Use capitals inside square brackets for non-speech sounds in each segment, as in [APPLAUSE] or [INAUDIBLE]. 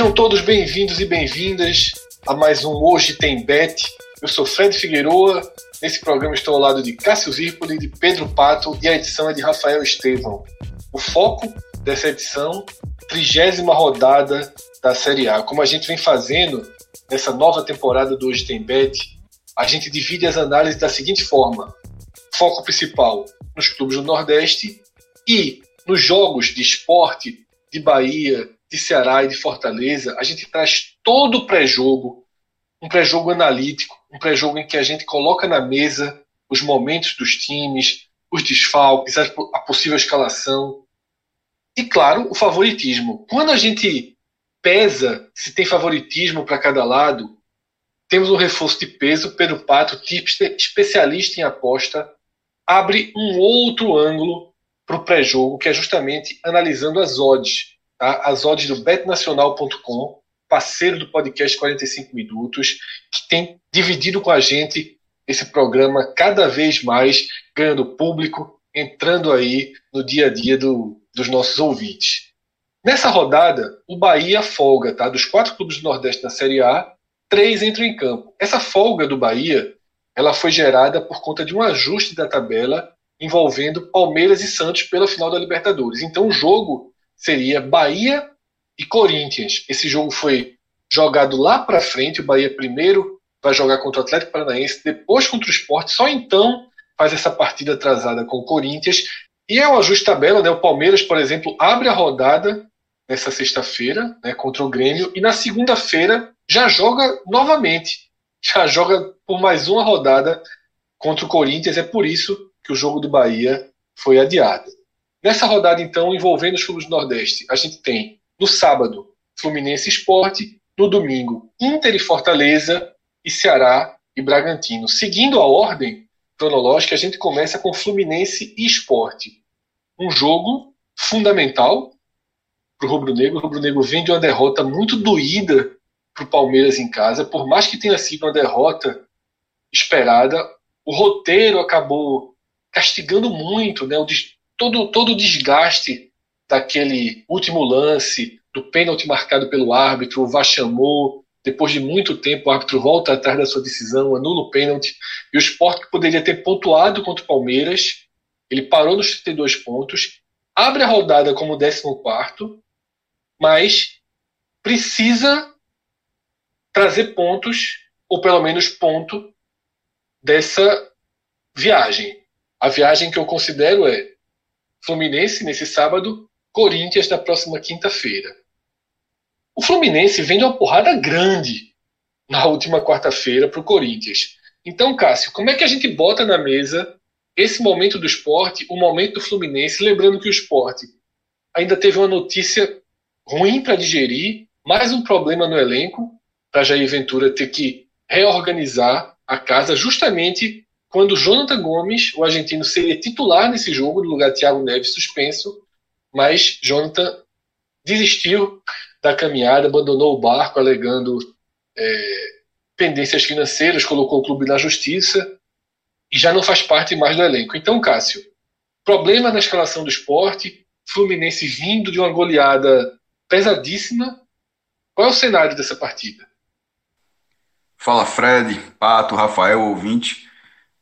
Sejam todos bem-vindos e bem-vindas a mais um Hoje Tem Bet. Eu sou Fred Figueroa. Nesse programa estou ao lado de Cássio Zirpoli, de Pedro Pato e a edição é de Rafael Estevão. O foco dessa edição, trigésima rodada da Série A. Como a gente vem fazendo nessa nova temporada do Hoje Tem Bet, a gente divide as análises da seguinte forma: foco principal nos clubes do Nordeste e nos jogos de esporte de Bahia, de Ceará e de Fortaleza, a gente traz todo o pré-jogo, um pré-jogo analítico, um pré-jogo em que a gente coloca na mesa os momentos dos times, os desfalques, a possível escalação e, claro, o favoritismo. Quando a gente pesa se tem favoritismo para cada lado, temos um reforço de peso. Pedro Pato, tipster, especialista em aposta, abre um outro ângulo para o pré-jogo, que é justamente analisando as odds tá? as odds do betnacional.com, parceiro do podcast 45 Minutos, que tem dividido com a gente esse programa cada vez mais, ganhando público, entrando aí no dia a dia do, dos nossos ouvintes. Nessa rodada, o Bahia folga, tá? Dos quatro clubes do Nordeste na Série A, três entram em campo. Essa folga do Bahia, ela foi gerada por conta de um ajuste da tabela envolvendo Palmeiras e Santos pela final da Libertadores. Então, o jogo seria Bahia e Corinthians. Esse jogo foi jogado lá para frente. O Bahia primeiro vai jogar contra o Atlético Paranaense, depois contra o Sport. Só então faz essa partida atrasada com o Corinthians. E é um ajuste tabela, né? O Palmeiras, por exemplo, abre a rodada nessa sexta-feira, né, contra o Grêmio, e na segunda-feira já joga novamente. Já joga por mais uma rodada contra o Corinthians. É por isso que o jogo do Bahia foi adiado. Nessa rodada, então, envolvendo os clubes do Nordeste, a gente tem no sábado Fluminense Esporte, no domingo Inter e Fortaleza e Ceará e Bragantino. Seguindo a ordem cronológica, a gente começa com Fluminense e Esporte. Um jogo fundamental para o Rubro Negro. O Rubro Negro vem de uma derrota muito doída para o Palmeiras em casa, por mais que tenha sido uma derrota esperada, o roteiro acabou castigando muito né, o, todo, todo o desgaste daquele último lance, do pênalti marcado pelo árbitro, o VAR chamou, depois de muito tempo o árbitro volta atrás da sua decisão, anula o pênalti, e o Sport que poderia ter pontuado contra o Palmeiras, ele parou nos 32 pontos, abre a rodada como 14 mas precisa trazer pontos, ou pelo menos ponto, dessa viagem. A viagem que eu considero é Fluminense nesse sábado, Corinthians na próxima quinta-feira. O Fluminense vem de uma porrada grande na última quarta-feira para o Corinthians. Então, Cássio, como é que a gente bota na mesa esse momento do esporte, o momento do Fluminense, lembrando que o esporte ainda teve uma notícia ruim para digerir, mais um problema no elenco, para Jair Ventura ter que reorganizar a casa justamente quando Jonathan Gomes, o argentino, seria titular nesse jogo, no lugar de Thiago Neves suspenso, mas Jonathan desistiu da caminhada, abandonou o barco, alegando é, pendências financeiras, colocou o clube na justiça e já não faz parte mais do elenco. Então, Cássio, problema na escalação do esporte, Fluminense vindo de uma goleada pesadíssima. Qual é o cenário dessa partida? Fala Fred, Pato, Rafael, ouvinte.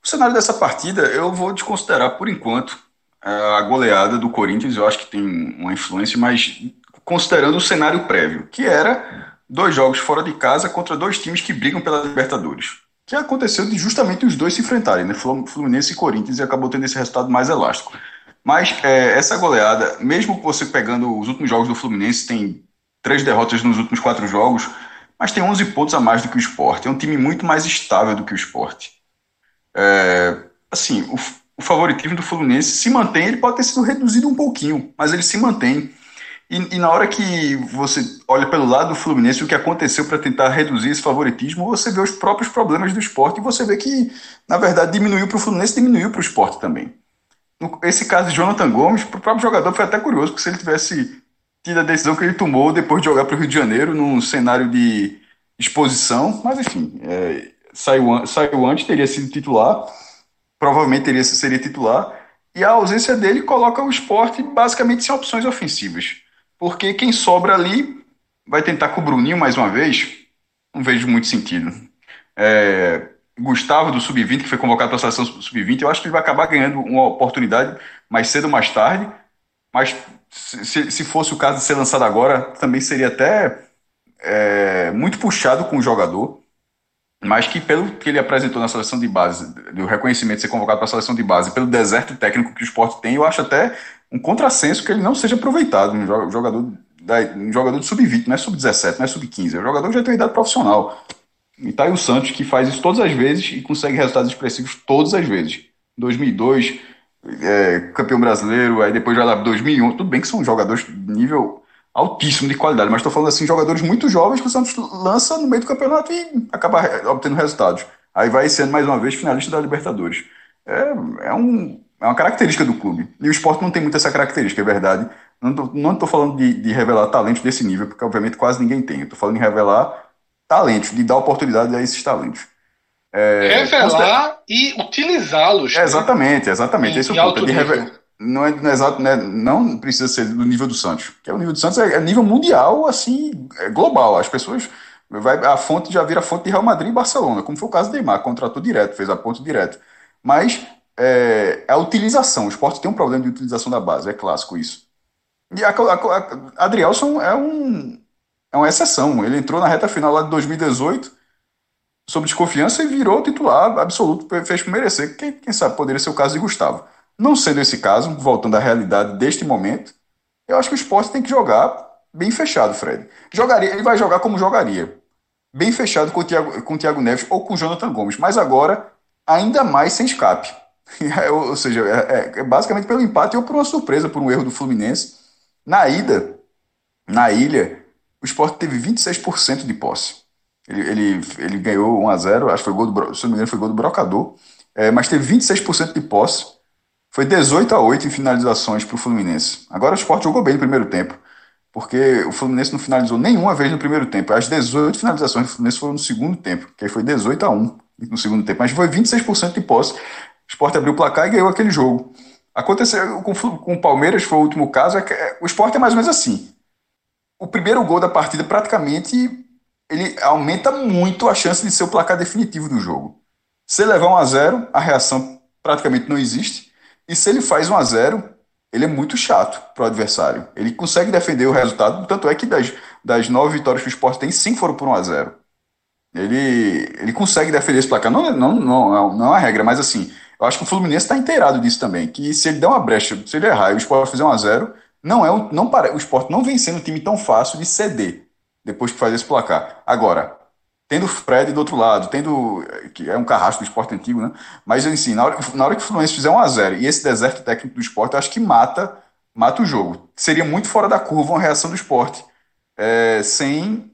O cenário dessa partida, eu vou desconsiderar por enquanto é, a goleada do Corinthians, eu acho que tem uma influência, mas considerando o cenário prévio, que era dois jogos fora de casa contra dois times que brigam pela Libertadores. Que aconteceu de justamente os dois se enfrentarem, né? Fluminense e Corinthians, e acabou tendo esse resultado mais elástico. Mas é, essa goleada, mesmo você pegando os últimos jogos do Fluminense, tem três derrotas nos últimos quatro jogos, mas tem 11 pontos a mais do que o Sport. É um time muito mais estável do que o Sport. É, assim, o, o, favoritismo do Fluminense se mantém, ele pode ter sido reduzido um pouquinho, mas ele se mantém. E, e na hora que você olha pelo lado do Fluminense, o que aconteceu para tentar reduzir esse favoritismo, você vê os próprios problemas do esporte e você vê que, na verdade, diminuiu para o Fluminense, diminuiu para o esporte também. Esse caso de Jonathan Gomes, para o próprio jogador foi até curioso, porque se ele tivesse tido a decisão que ele tomou depois de jogar para o Rio de Janeiro, num cenário de exposição, mas enfim, é, saiu, saiu antes, teria sido titular, provavelmente teria, seria titular, e a ausência dele coloca o esporte basicamente sem opções ofensivas. Porque quem sobra ali vai tentar com o Bruninho mais uma vez, não vejo muito sentido. É, Gustavo do Sub-20, que foi convocado para a seleção Sub-20, eu acho que ele vai acabar ganhando uma oportunidade mais cedo ou mais tarde, mas se, se fosse o caso de ser lançado agora, também seria até é, muito puxado com o jogador, mas que pelo que ele apresentou na seleção de base, do reconhecimento de ser convocado para a seleção de base, pelo deserto técnico que o esporte tem, eu acho até um contrassenso que ele não seja aproveitado, um jogador, um jogador de sub-20, não é sub-17, não é sub-15, é um jogador que já tem idade profissional. E tá aí o Santos, que faz isso todas as vezes e consegue resultados expressivos todas as vezes. 2002, é, campeão brasileiro, aí depois já lá 2001, tudo bem que são jogadores de nível altíssimo de qualidade, mas estou falando assim, jogadores muito jovens que o Santos lança no meio do campeonato e acaba obtendo resultados. Aí vai sendo mais uma vez finalista da Libertadores. É, é, um, é uma característica do clube. E o esporte não tem muito essa característica, é verdade. Não estou falando de, de revelar talentos desse nível, porque obviamente quase ninguém tem. Estou falando em revelar talentos, de dar oportunidade a esses talentos. É, Revelar e utilizá-los. É, exatamente, exatamente. Em, Esse é o ponto. De reve... não, é, não, é exato, né? não precisa ser do nível do Santos. Que é o nível do Santos é, é nível mundial, assim, é global. As pessoas. Vai, a fonte já vira fonte de Real Madrid e Barcelona, como foi o caso do Neymar, contratou direto, fez a ponte direto. Mas é, a utilização, o esporte tem um problema de utilização da base, é clássico isso. E a, a, a Adrielson é um, é uma exceção. Ele entrou na reta final lá de 2018 sob desconfiança e virou titular absoluto, fez merecer. Quem, quem sabe poderia ser o caso de Gustavo. Não sendo esse caso, voltando à realidade deste momento, eu acho que o esporte tem que jogar bem fechado, Fred. Jogaria, ele vai jogar como jogaria. Bem fechado com o Thiago, com o Thiago Neves ou com o Jonathan Gomes, mas agora ainda mais sem escape. [LAUGHS] ou seja, é, é, é basicamente pelo empate ou por uma surpresa, por um erro do Fluminense. Na ida, na ilha, o esporte teve 26% de posse. Ele, ele, ele ganhou 1x0, acho que foi gol do, se não me engano, foi gol do Brocador, é, mas teve 26% de posse. Foi 18 a 8 em finalizações para o Fluminense. Agora o Sport jogou bem no primeiro tempo, porque o Fluminense não finalizou nenhuma vez no primeiro tempo. As 18 finalizações do Fluminense foram no segundo tempo, que foi 18 a 1 no segundo tempo, mas foi 26% de posse. O Sport abriu o placar e ganhou aquele jogo. Aconteceu com, com o Palmeiras, foi o último caso. É é, o Sport é mais ou menos assim. O primeiro gol da partida praticamente ele aumenta muito a chance de ser o placar definitivo do jogo. Se levar 1 a 0 a reação praticamente não existe. E se ele faz 1 a 0 ele é muito chato para o adversário. Ele consegue defender o resultado, tanto é que das, das nove vitórias que o Sport tem, cinco foram por 1 a 0 ele, ele consegue defender esse placar. Não, não, não, não é uma regra, mas assim, eu acho que o Fluminense está inteirado disso também. Que se ele der uma brecha, se ele errar e o Sport fizer 1 a 0 não é um, não para, o Sport não vem sendo um time tão fácil de ceder depois que faz esse placar. Agora, tendo o Fred do outro lado, tendo. que é um carrasco do esporte antigo, né? Mas assim, na hora, na hora que o Fluminense fizer um a 0 e esse deserto técnico do esporte, eu acho que mata, mata o jogo. Seria muito fora da curva uma reação do esporte é, sem,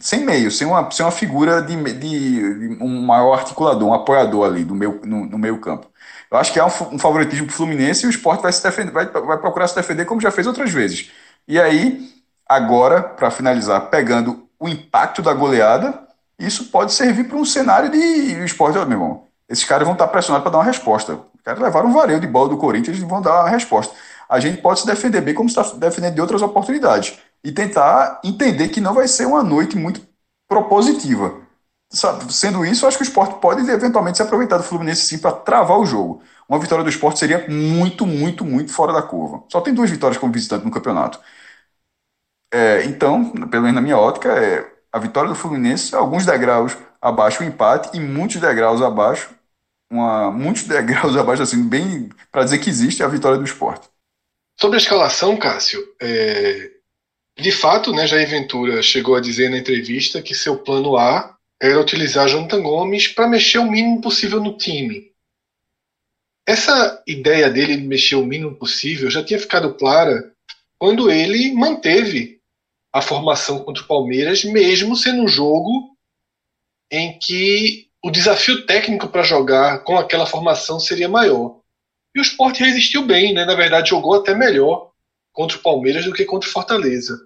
sem meio, sem uma, sem uma figura de, de, de, um maior articulador, um apoiador ali do meio, no, no meio campo. Eu acho que é um, um favoritismo para o Fluminense e o esporte vai, se defender, vai, vai procurar se defender como já fez outras vezes. E aí Agora, para finalizar, pegando o impacto da goleada, isso pode servir para um cenário de esporte. Meu irmão, esses caras vão estar pressionados para dar uma resposta. Os caras levaram um vareio de bola do Corinthians e vão dar uma resposta. A gente pode se defender bem como está defendendo de outras oportunidades. E tentar entender que não vai ser uma noite muito propositiva. Sabe? Sendo isso, acho que o esporte pode eventualmente se aproveitar do Fluminense sim para travar o jogo. Uma vitória do esporte seria muito, muito, muito fora da curva. Só tem duas vitórias como visitante no campeonato. É, então, pelo menos na minha ótica, é a vitória do Fluminense, alguns degraus abaixo o empate e muitos degraus abaixo uma, muitos [LAUGHS] degraus abaixo, assim, bem para dizer que existe a vitória do esporte. Sobre a escalação, Cássio, é, de fato, né, Jair Ventura chegou a dizer na entrevista que seu plano A era utilizar Jonathan Gomes para mexer o mínimo possível no time. Essa ideia dele de mexer o mínimo possível já tinha ficado clara quando ele manteve a formação contra o Palmeiras, mesmo sendo um jogo em que o desafio técnico para jogar com aquela formação seria maior. E o Sport resistiu bem, né? na verdade jogou até melhor contra o Palmeiras do que contra o Fortaleza.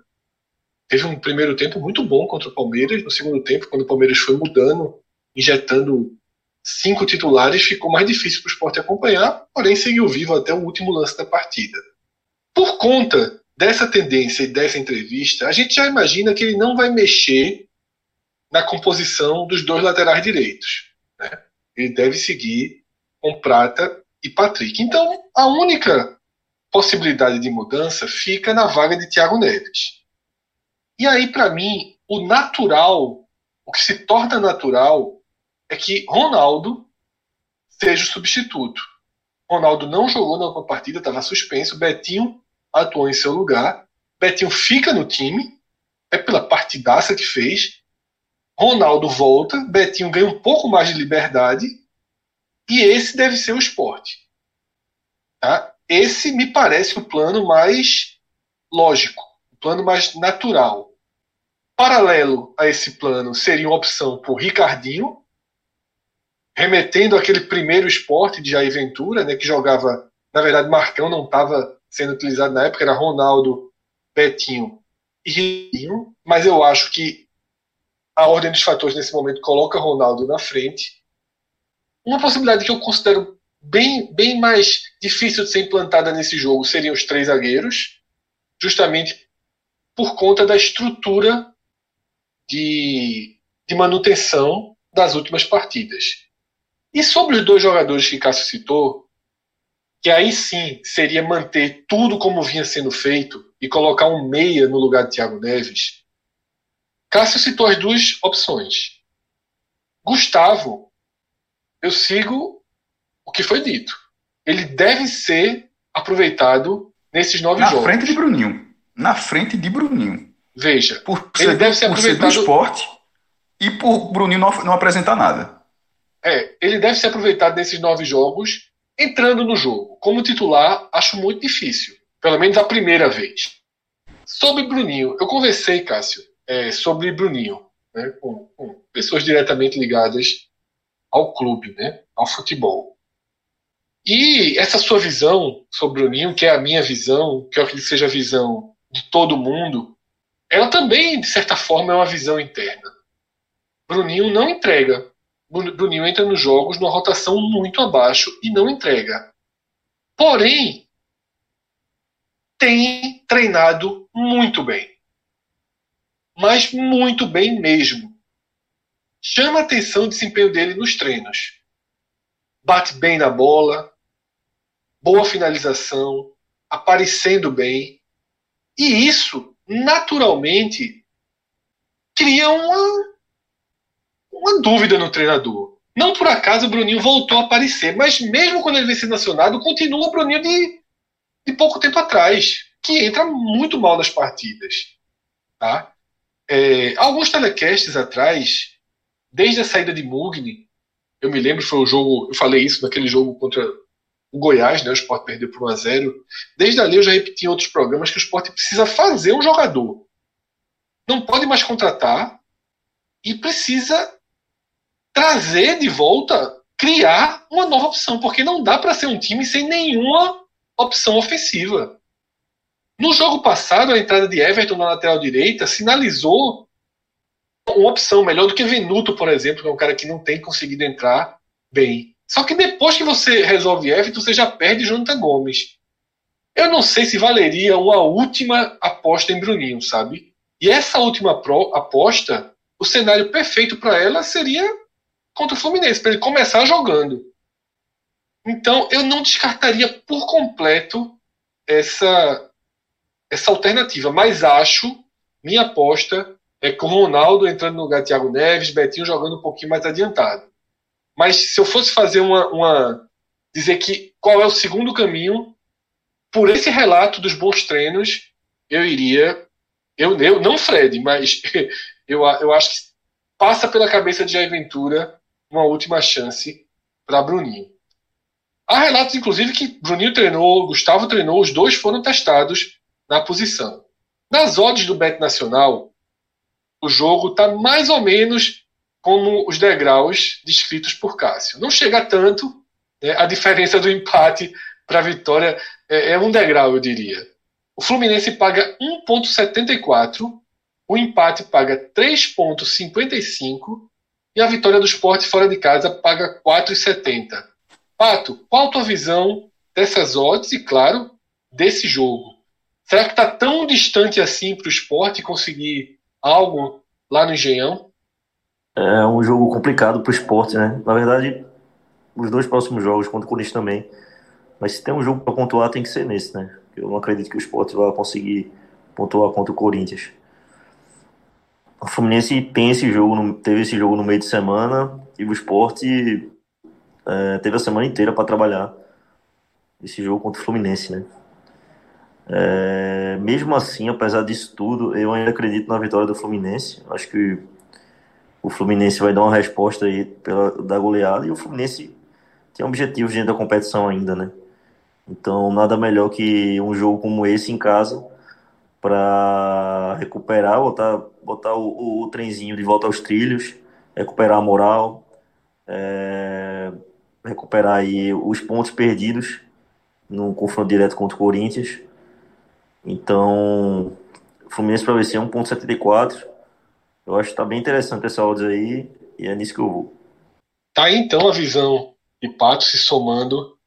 Teve um primeiro tempo muito bom contra o Palmeiras, no segundo tempo, quando o Palmeiras foi mudando, injetando cinco titulares, ficou mais difícil para o esporte acompanhar, porém seguiu vivo até o último lance da partida. Por conta dessa tendência e dessa entrevista, a gente já imagina que ele não vai mexer na composição dos dois laterais direitos. Né? Ele deve seguir com Prata e Patrick. Então, a única possibilidade de mudança fica na vaga de Thiago Neves. E aí, para mim, o natural, o que se torna natural, é que Ronaldo seja o substituto. Ronaldo não jogou na partida, estava suspenso. Betinho atuou em seu lugar. Betinho fica no time, é pela partidaça que fez. Ronaldo volta, Betinho ganha um pouco mais de liberdade. E esse deve ser o esporte. Tá? Esse me parece o plano mais lógico, o plano mais natural. Paralelo a esse plano seria uma opção por Ricardinho, remetendo àquele primeiro esporte de Jair Ventura, né, que jogava, na verdade, Marcão não estava sendo utilizado na época, era Ronaldo, Betinho e Rinho, mas eu acho que a ordem dos fatores nesse momento coloca Ronaldo na frente. Uma possibilidade que eu considero bem, bem mais difícil de ser implantada nesse jogo seriam os três zagueiros, justamente por conta da estrutura de, de manutenção das últimas partidas. E sobre os dois jogadores que Cássio citou, que aí sim seria manter tudo como vinha sendo feito e colocar um meia no lugar de Thiago Neves, Cássio citou as duas opções. Gustavo, eu sigo o que foi dito. Ele deve ser aproveitado nesses nove Na jogos. Na frente de Bruninho. Na frente de Bruninho. Veja, por ele ser, deve ser aproveitado. Ser do esporte e por Bruninho não, não apresentar nada. É, ele deve ser aproveitado nesses nove jogos, entrando no jogo. Como titular, acho muito difícil. Pelo menos a primeira vez. Sobre Bruninho, eu conversei, Cássio, é, sobre Bruninho, né, com, com, pessoas diretamente ligadas ao clube, né, ao futebol. E essa sua visão sobre Bruninho, que é a minha visão, que eu acredito que seja a visão de todo mundo, ela também, de certa forma, é uma visão interna. Bruninho não entrega Bruninho entra nos jogos numa rotação muito abaixo e não entrega. Porém, tem treinado muito bem. Mas muito bem mesmo. Chama atenção o desempenho dele nos treinos. Bate bem na bola, boa finalização, aparecendo bem. E isso, naturalmente, cria uma uma dúvida no treinador. Não por acaso o Bruninho voltou a aparecer, mas mesmo quando ele vem sendo acionado, continua o Bruninho de, de pouco tempo atrás, que entra muito mal nas partidas. Tá? É, alguns telecasts atrás, desde a saída de Mugni, eu me lembro, foi o jogo, eu falei isso naquele jogo contra o Goiás, né, o Sport perdeu por 1 a 0 Desde ali eu já repeti em outros programas que o Sport precisa fazer um jogador. Não pode mais contratar e precisa trazer de volta, criar uma nova opção, porque não dá para ser um time sem nenhuma opção ofensiva. No jogo passado, a entrada de Everton na lateral direita sinalizou uma opção melhor do que Venuto, por exemplo, que é um cara que não tem conseguido entrar bem. Só que depois que você resolve Everton, você já perde Jonathan Gomes. Eu não sei se valeria uma última aposta em Bruninho, sabe? E essa última aposta, o cenário perfeito para ela seria contra o Fluminense, para ele começar jogando. Então, eu não descartaria por completo essa, essa alternativa, mas acho, minha aposta é com o Ronaldo entrando no lugar de Thiago Neves, Betinho jogando um pouquinho mais adiantado. Mas se eu fosse fazer uma, uma dizer que qual é o segundo caminho, por esse relato dos bons treinos, eu iria. Eu, eu não Fred, mas [LAUGHS] eu, eu acho que passa pela cabeça de Jair Ventura uma última chance para Bruninho. Há relatos, inclusive, que Bruninho treinou, Gustavo treinou, os dois foram testados na posição. Nas odds do Bet Nacional, o jogo está mais ou menos como os degraus descritos por Cássio. Não chega tanto, né? a diferença do empate para a vitória é, é um degrau, eu diria. O Fluminense paga 1,74, o empate paga 3,55 e a vitória do esporte fora de casa paga 4,70. Pato, qual a tua visão dessas odds e, claro, desse jogo? Será que está tão distante assim para o esporte conseguir algo lá no Engenhão? É um jogo complicado para o esporte, né? Na verdade, os dois próximos jogos contra o Corinthians também. Mas se tem um jogo para pontuar, tem que ser nesse, né? Eu não acredito que o esporte vai conseguir pontuar contra o Corinthians. O Fluminense tem esse jogo, teve esse jogo no meio de semana e o esporte é, teve a semana inteira para trabalhar esse jogo contra o Fluminense, né? É, mesmo assim, apesar disso tudo, eu ainda acredito na vitória do Fluminense. Acho que o Fluminense vai dar uma resposta aí pela, da goleada e o Fluminense tem objetivos dentro da competição ainda, né? Então, nada melhor que um jogo como esse em casa para recuperar, botar, botar o, o, o, trenzinho de volta aos trilhos, recuperar a moral, é, recuperar aí os pontos perdidos no confronto direto contra o Corinthians então, Fluminense para vencer 1.74. Eu acho que tá bem interessante essa odds aí e é nisso que eu vou. Tá aí então a visão de Pato se somando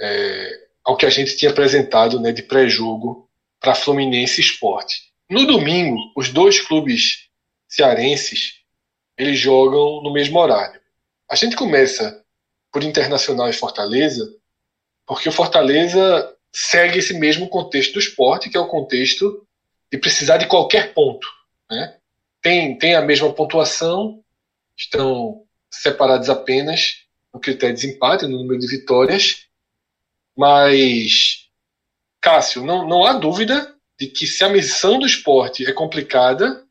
é, ao que a gente tinha apresentado né, de pré-jogo para Fluminense Esporte. No domingo, os dois clubes cearenses eles jogam no mesmo horário. A gente começa por Internacional e Fortaleza, porque o Fortaleza segue esse mesmo contexto do esporte, que é o contexto de precisar de qualquer ponto. Né? Tem, tem a mesma pontuação, estão separados apenas no critério de desempate, no número de vitórias, mas, Cássio, não, não há dúvida de que se a missão do esporte é complicada,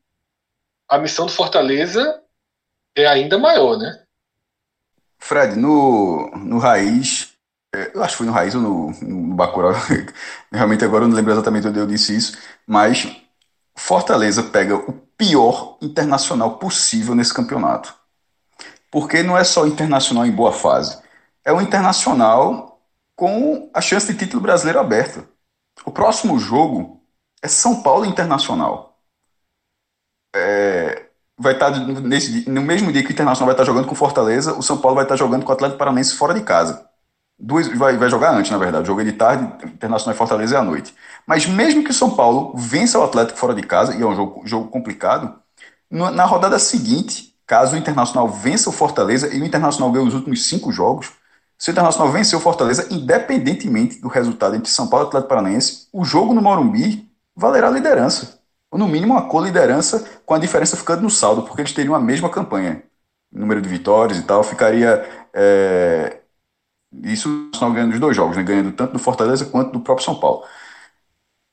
a missão do Fortaleza é ainda maior, né? Fred, no, no Raiz, é, eu acho que foi no Raiz ou no, no Bacurau. [LAUGHS] Realmente agora eu não lembro exatamente onde eu disse isso. Mas Fortaleza pega o pior internacional possível nesse campeonato. Porque não é só internacional em boa fase. É o internacional com a chance de título brasileiro aberta. O próximo jogo é São Paulo Internacional. É, vai estar tá nesse, no mesmo dia que o Internacional vai estar jogando com Fortaleza, o São Paulo vai estar jogando com o Atlético Paranaense fora de casa. Duas, vai, vai jogar antes, na verdade. Jogo é de tarde, Internacional e Fortaleza é à noite. Mas mesmo que o São Paulo vença o Atlético fora de casa, e é um jogo, jogo complicado, no, na rodada seguinte, caso o Internacional vença o Fortaleza e o Internacional ganhe os últimos cinco jogos, se o Internacional vencer o Fortaleza, independentemente do resultado entre São Paulo e Atlético Paranaense, o jogo no Morumbi valerá liderança. Ou no mínimo uma co-liderança, com a diferença ficando no saldo, porque eles teriam a mesma campanha. Número de vitórias e tal, ficaria. É, isso estão ganhando os dois jogos, né? ganhando tanto do Fortaleza quanto do próprio São Paulo.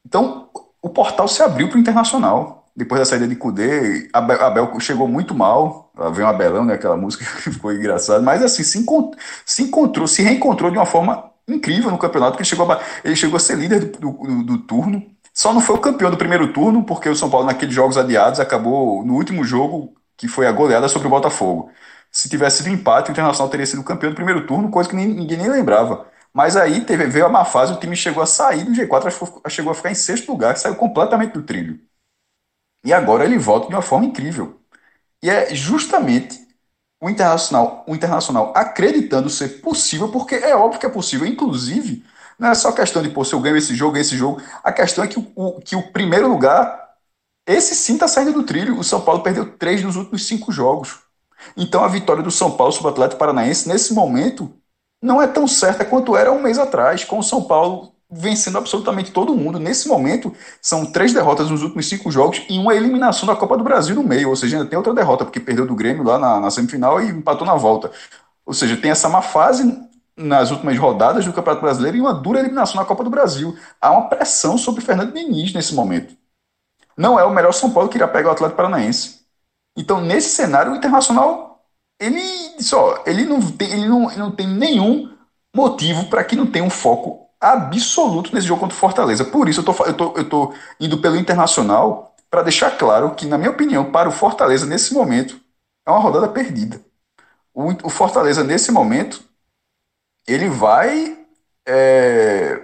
Então, o portal se abriu para o Internacional. Depois da saída de Cudê, Abel chegou muito mal. Veio um Abelão, né? Aquela música [LAUGHS] que ficou engraçada. Mas assim, se, encont se encontrou, se reencontrou de uma forma incrível no campeonato, porque ele chegou a, ele chegou a ser líder do, do, do turno. Só não foi o campeão do primeiro turno, porque o São Paulo, naqueles jogos adiados, acabou no último jogo, que foi a goleada sobre o Botafogo se tivesse sido empate, o Internacional teria sido campeão do primeiro turno, coisa que ninguém nem lembrava. Mas aí teve, veio a má fase, o time chegou a sair do G4, chegou a ficar em sexto lugar, saiu completamente do trilho. E agora ele volta de uma forma incrível. E é justamente o Internacional, o Internacional acreditando ser possível, porque é óbvio que é possível. Inclusive, não é só questão de, pô, se eu ganho esse jogo, esse jogo. A questão é que o, que o primeiro lugar, esse sim está saindo do trilho. O São Paulo perdeu três nos últimos cinco jogos. Então a vitória do São Paulo sobre o Atlético Paranaense, nesse momento, não é tão certa quanto era um mês atrás, com o São Paulo vencendo absolutamente todo mundo. Nesse momento, são três derrotas nos últimos cinco jogos e uma eliminação da Copa do Brasil no meio, ou seja, ainda tem outra derrota, porque perdeu do Grêmio lá na, na semifinal e empatou na volta. Ou seja, tem essa má fase nas últimas rodadas do Campeonato Brasileiro e uma dura eliminação na Copa do Brasil. Há uma pressão sobre Fernando Diniz nesse momento. Não é o melhor São Paulo que irá pegar o Atlético Paranaense. Então, nesse cenário, o Internacional, ele só, ele não tem, ele não, ele não tem nenhum motivo para que não tenha um foco absoluto nesse jogo contra o Fortaleza. Por isso, eu tô, eu tô, eu tô indo pelo Internacional para deixar claro que, na minha opinião, para o Fortaleza, nesse momento, é uma rodada perdida. O, o Fortaleza, nesse momento, ele vai é,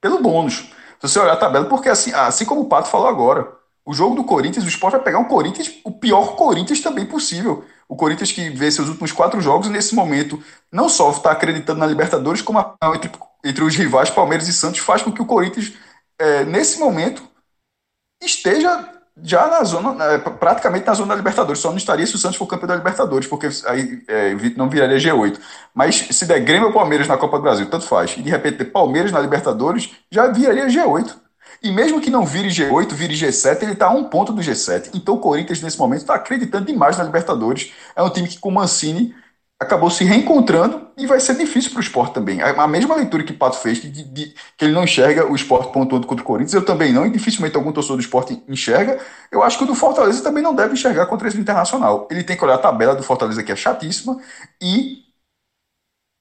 pelo bônus. Se você olhar a tabela, porque assim, assim como o Pato falou agora, o jogo do Corinthians, o Sport vai pegar um Corinthians, o pior Corinthians também possível. O Corinthians que vê seus últimos quatro jogos nesse momento não só está acreditando na Libertadores, como a, entre, os rivais Palmeiras e Santos faz com que o Corinthians, é, nesse momento, esteja já na zona, é, praticamente na zona da Libertadores. Só não estaria se o Santos for campeão da Libertadores, porque aí é, não viraria G8. Mas se der Grêmio ou Palmeiras na Copa do Brasil, tanto faz. E de repente Palmeiras na Libertadores, já viraria G8. E mesmo que não vire G8, vire G7, ele está a um ponto do G7. Então o Corinthians, nesse momento, está acreditando demais na Libertadores. É um time que, com Mancini, acabou se reencontrando e vai ser difícil para o esporte também. A mesma leitura que o Pato fez, que, de, que ele não enxerga o esporte pontuando contra o Corinthians, eu também não, e dificilmente algum torcedor do esporte enxerga. Eu acho que o do Fortaleza também não deve enxergar contra esse internacional. Ele tem que olhar a tabela do Fortaleza, que é chatíssima, e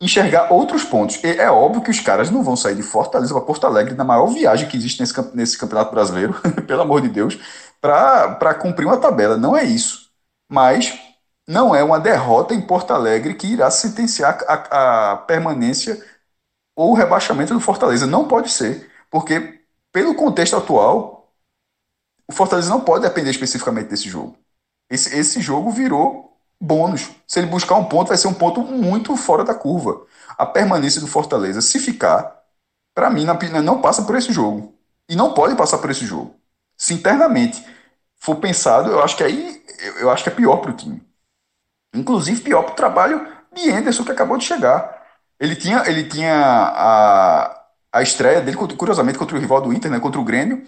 enxergar outros pontos. E é óbvio que os caras não vão sair de Fortaleza para Porto Alegre na maior viagem que existe nesse, nesse campeonato brasileiro, [LAUGHS] pelo amor de Deus, para cumprir uma tabela. Não é isso. Mas não é uma derrota em Porto Alegre que irá sentenciar a, a permanência ou o rebaixamento do Fortaleza. Não pode ser, porque pelo contexto atual, o Fortaleza não pode depender especificamente desse jogo. Esse, esse jogo virou bônus. Se ele buscar um ponto, vai ser um ponto muito fora da curva. A permanência do Fortaleza, se ficar, para mim, não passa por esse jogo. E não pode passar por esse jogo. Se internamente for pensado, eu acho que aí eu acho que é pior para o time. Inclusive, pior para o trabalho de Anderson, que acabou de chegar. Ele tinha, ele tinha a, a estreia dele, curiosamente, contra o rival do Inter, né, contra o Grêmio,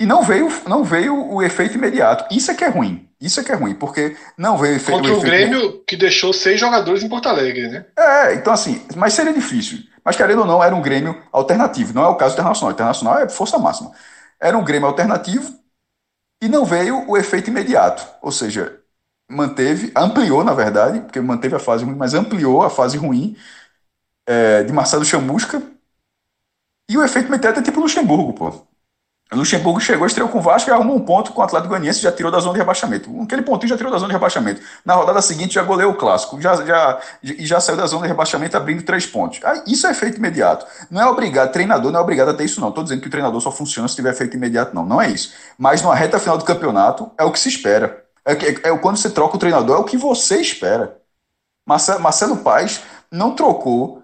e não veio, não veio o efeito imediato. Isso é que é ruim. Isso é que é ruim, porque não veio efeito. Contra o, o Grêmio, que deixou seis jogadores em Porto Alegre, né? É, então assim, mas seria difícil. Mas querendo ou não, era um Grêmio alternativo. Não é o caso do Internacional. O Internacional é força máxima. Era um Grêmio alternativo e não veio o efeito imediato. Ou seja, manteve, ampliou, na verdade, porque manteve a fase ruim, mas ampliou a fase ruim é, de Marcelo Chamusca. E o efeito Meteta é tipo Luxemburgo, pô. Luxemburgo chegou, estreou com o Vasco e arrumou um ponto com o Atlético Goianiense já tirou da zona de rebaixamento. Aquele pontinho já tirou da zona de rebaixamento. Na rodada seguinte já goleou o clássico já, já, e já saiu da zona de rebaixamento abrindo três pontos. Isso é efeito imediato. Não é obrigado, treinador não é obrigado a ter isso, não. Estou dizendo que o treinador só funciona se tiver efeito imediato, não. Não é isso. Mas numa reta final do campeonato é o que se espera. É, é, é quando você troca o treinador, é o que você espera. Marcelo, Marcelo Paes não trocou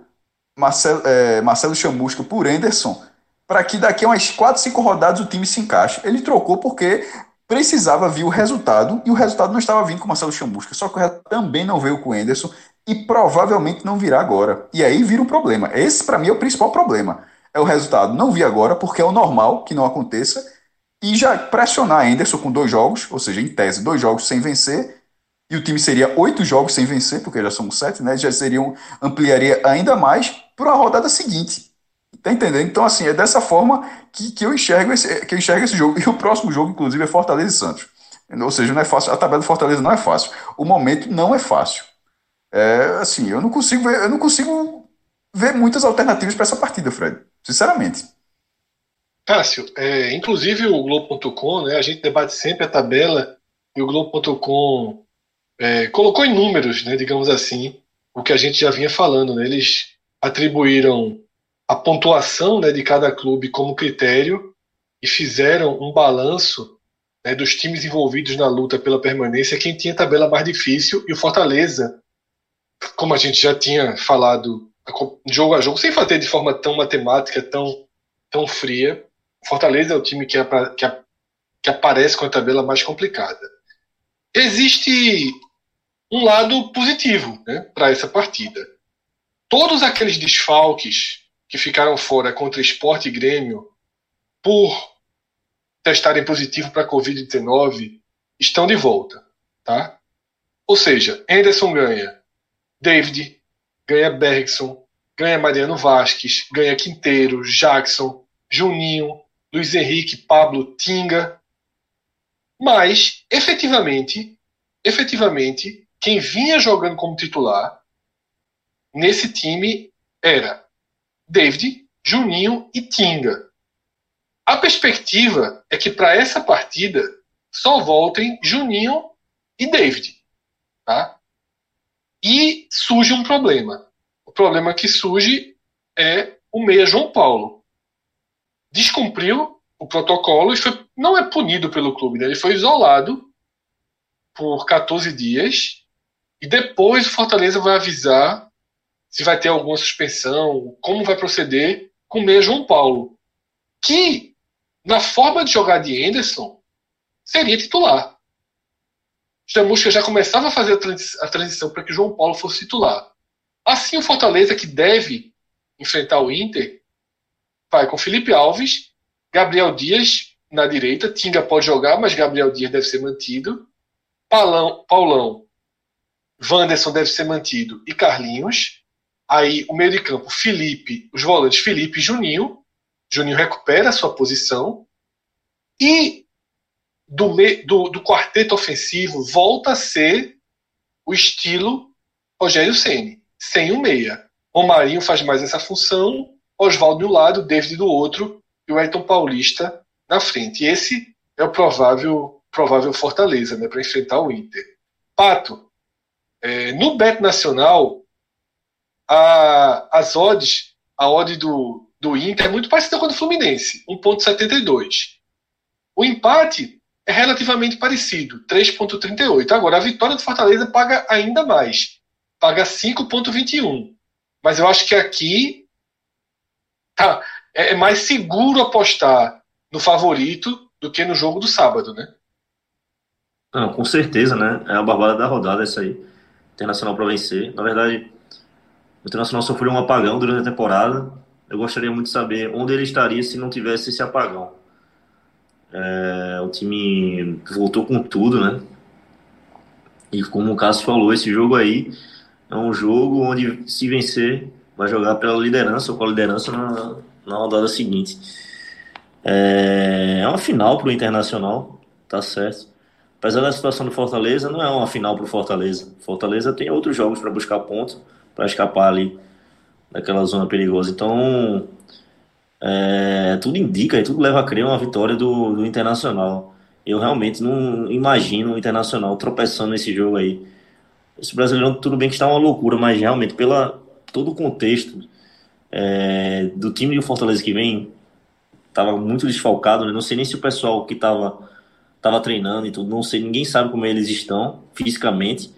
Marcelo, é, Marcelo Chamusca por Anderson para que daqui a umas 4, 5 rodadas o time se encaixe. Ele trocou porque precisava vir o resultado e o resultado não estava vindo com o Marcelo Chamusca. Só que o também não veio com o Anderson e provavelmente não virá agora. E aí vira um problema. Esse, para mim, é o principal problema. É o resultado não vir agora, porque é o normal que não aconteça e já pressionar Anderson com dois jogos, ou seja, em tese, dois jogos sem vencer, e o time seria oito jogos sem vencer, porque já são sete, né? Já seriam, ampliaria ainda mais para a rodada seguinte. Tá entendendo? Então, assim, é dessa forma que, que, eu enxergo esse, que eu enxergo esse jogo. [LAUGHS] E o próximo jogo, inclusive, é Fortaleza e Santos. Ou seja, não é fácil. A tabela do Fortaleza não é fácil. O momento não é fácil. É, assim, eu não consigo ver, eu não consigo ver muitas alternativas para essa partida, Fred. Sinceramente. Cássio, é, inclusive o Globo.com, né, a gente debate sempre a tabela e o Globo.com é, colocou em números, né, digamos assim, o que a gente já vinha falando. Né, eles atribuíram a pontuação né, de cada clube como critério e fizeram um balanço né, dos times envolvidos na luta pela permanência, quem tinha tabela mais difícil e o Fortaleza, como a gente já tinha falado jogo a jogo, sem fazer de forma tão matemática, tão, tão fria, Fortaleza é o time que, que, que aparece com a tabela mais complicada. Existe um lado positivo né, para essa partida. Todos aqueles desfalques que ficaram fora contra Esporte e Grêmio por testarem positivo para a Covid-19 estão de volta. Tá? Ou seja, Anderson ganha, David, ganha Bergson, ganha Mariano Vasques, ganha Quinteiro, Jackson, Juninho, Luiz Henrique, Pablo, Tinga. Mas, efetivamente, efetivamente, quem vinha jogando como titular nesse time era David, Juninho e Tinga. A perspectiva é que para essa partida só voltem Juninho e David. Tá? E surge um problema. O problema que surge é o meia João Paulo. Descumpriu o protocolo e foi, não é punido pelo clube, né? ele foi isolado por 14 dias e depois o Fortaleza vai avisar se vai ter alguma suspensão, como vai proceder com o meia João Paulo, que na forma de jogar de Anderson seria titular. Chamusca já começava a fazer a transição para que João Paulo fosse titular. Assim, o Fortaleza, que deve enfrentar o Inter, vai com Felipe Alves, Gabriel Dias na direita. Tinga pode jogar, mas Gabriel Dias deve ser mantido. Paulão, Paulão Wanderson deve ser mantido e Carlinhos. Aí o meio de campo, Felipe, os volantes Felipe e Juninho. Juninho recupera a sua posição. E do, do, do quarteto ofensivo volta a ser o estilo Rogério Ceni, sem o meia. Romarinho faz mais essa função, Oswaldo de um lado, David do outro e o Ayrton Paulista na frente. E esse é o provável, provável Fortaleza né, para enfrentar o Inter. Pato, é, no Bet Nacional, a, as odds, a odd do, do Inter é muito parecida com a do Fluminense, 1,72. O empate é relativamente parecido, 3,38. Agora, a vitória do Fortaleza paga ainda mais, paga 5,21. Mas eu acho que aqui é, é mais seguro apostar no favorito do que no jogo do sábado, né? Não, com certeza, né? É a barbada da rodada essa aí. Internacional para vencer. Na verdade, o Internacional sofreu um apagão durante a temporada. Eu gostaria muito de saber onde ele estaria se não tivesse esse apagão. É, o time voltou com tudo, né? E como o Cássio falou, esse jogo aí é um jogo onde, se vencer, vai jogar pela liderança ou com a liderança na, na rodada seguinte. É, é uma final para o Internacional, tá certo. Apesar da situação do Fortaleza, não é uma final para o Fortaleza. Fortaleza tem outros jogos para buscar pontos, para escapar ali daquela zona perigosa. Então, é, tudo indica e tudo leva a crer uma vitória do, do Internacional. Eu realmente não imagino o Internacional tropeçando nesse jogo aí. Esse brasileiro, tudo bem que está uma loucura, mas realmente, pela todo o contexto é, do time do Fortaleza que vem, estava muito desfalcado. Né? Não sei nem se o pessoal que estava tava treinando e tudo, não sei, ninguém sabe como eles estão fisicamente.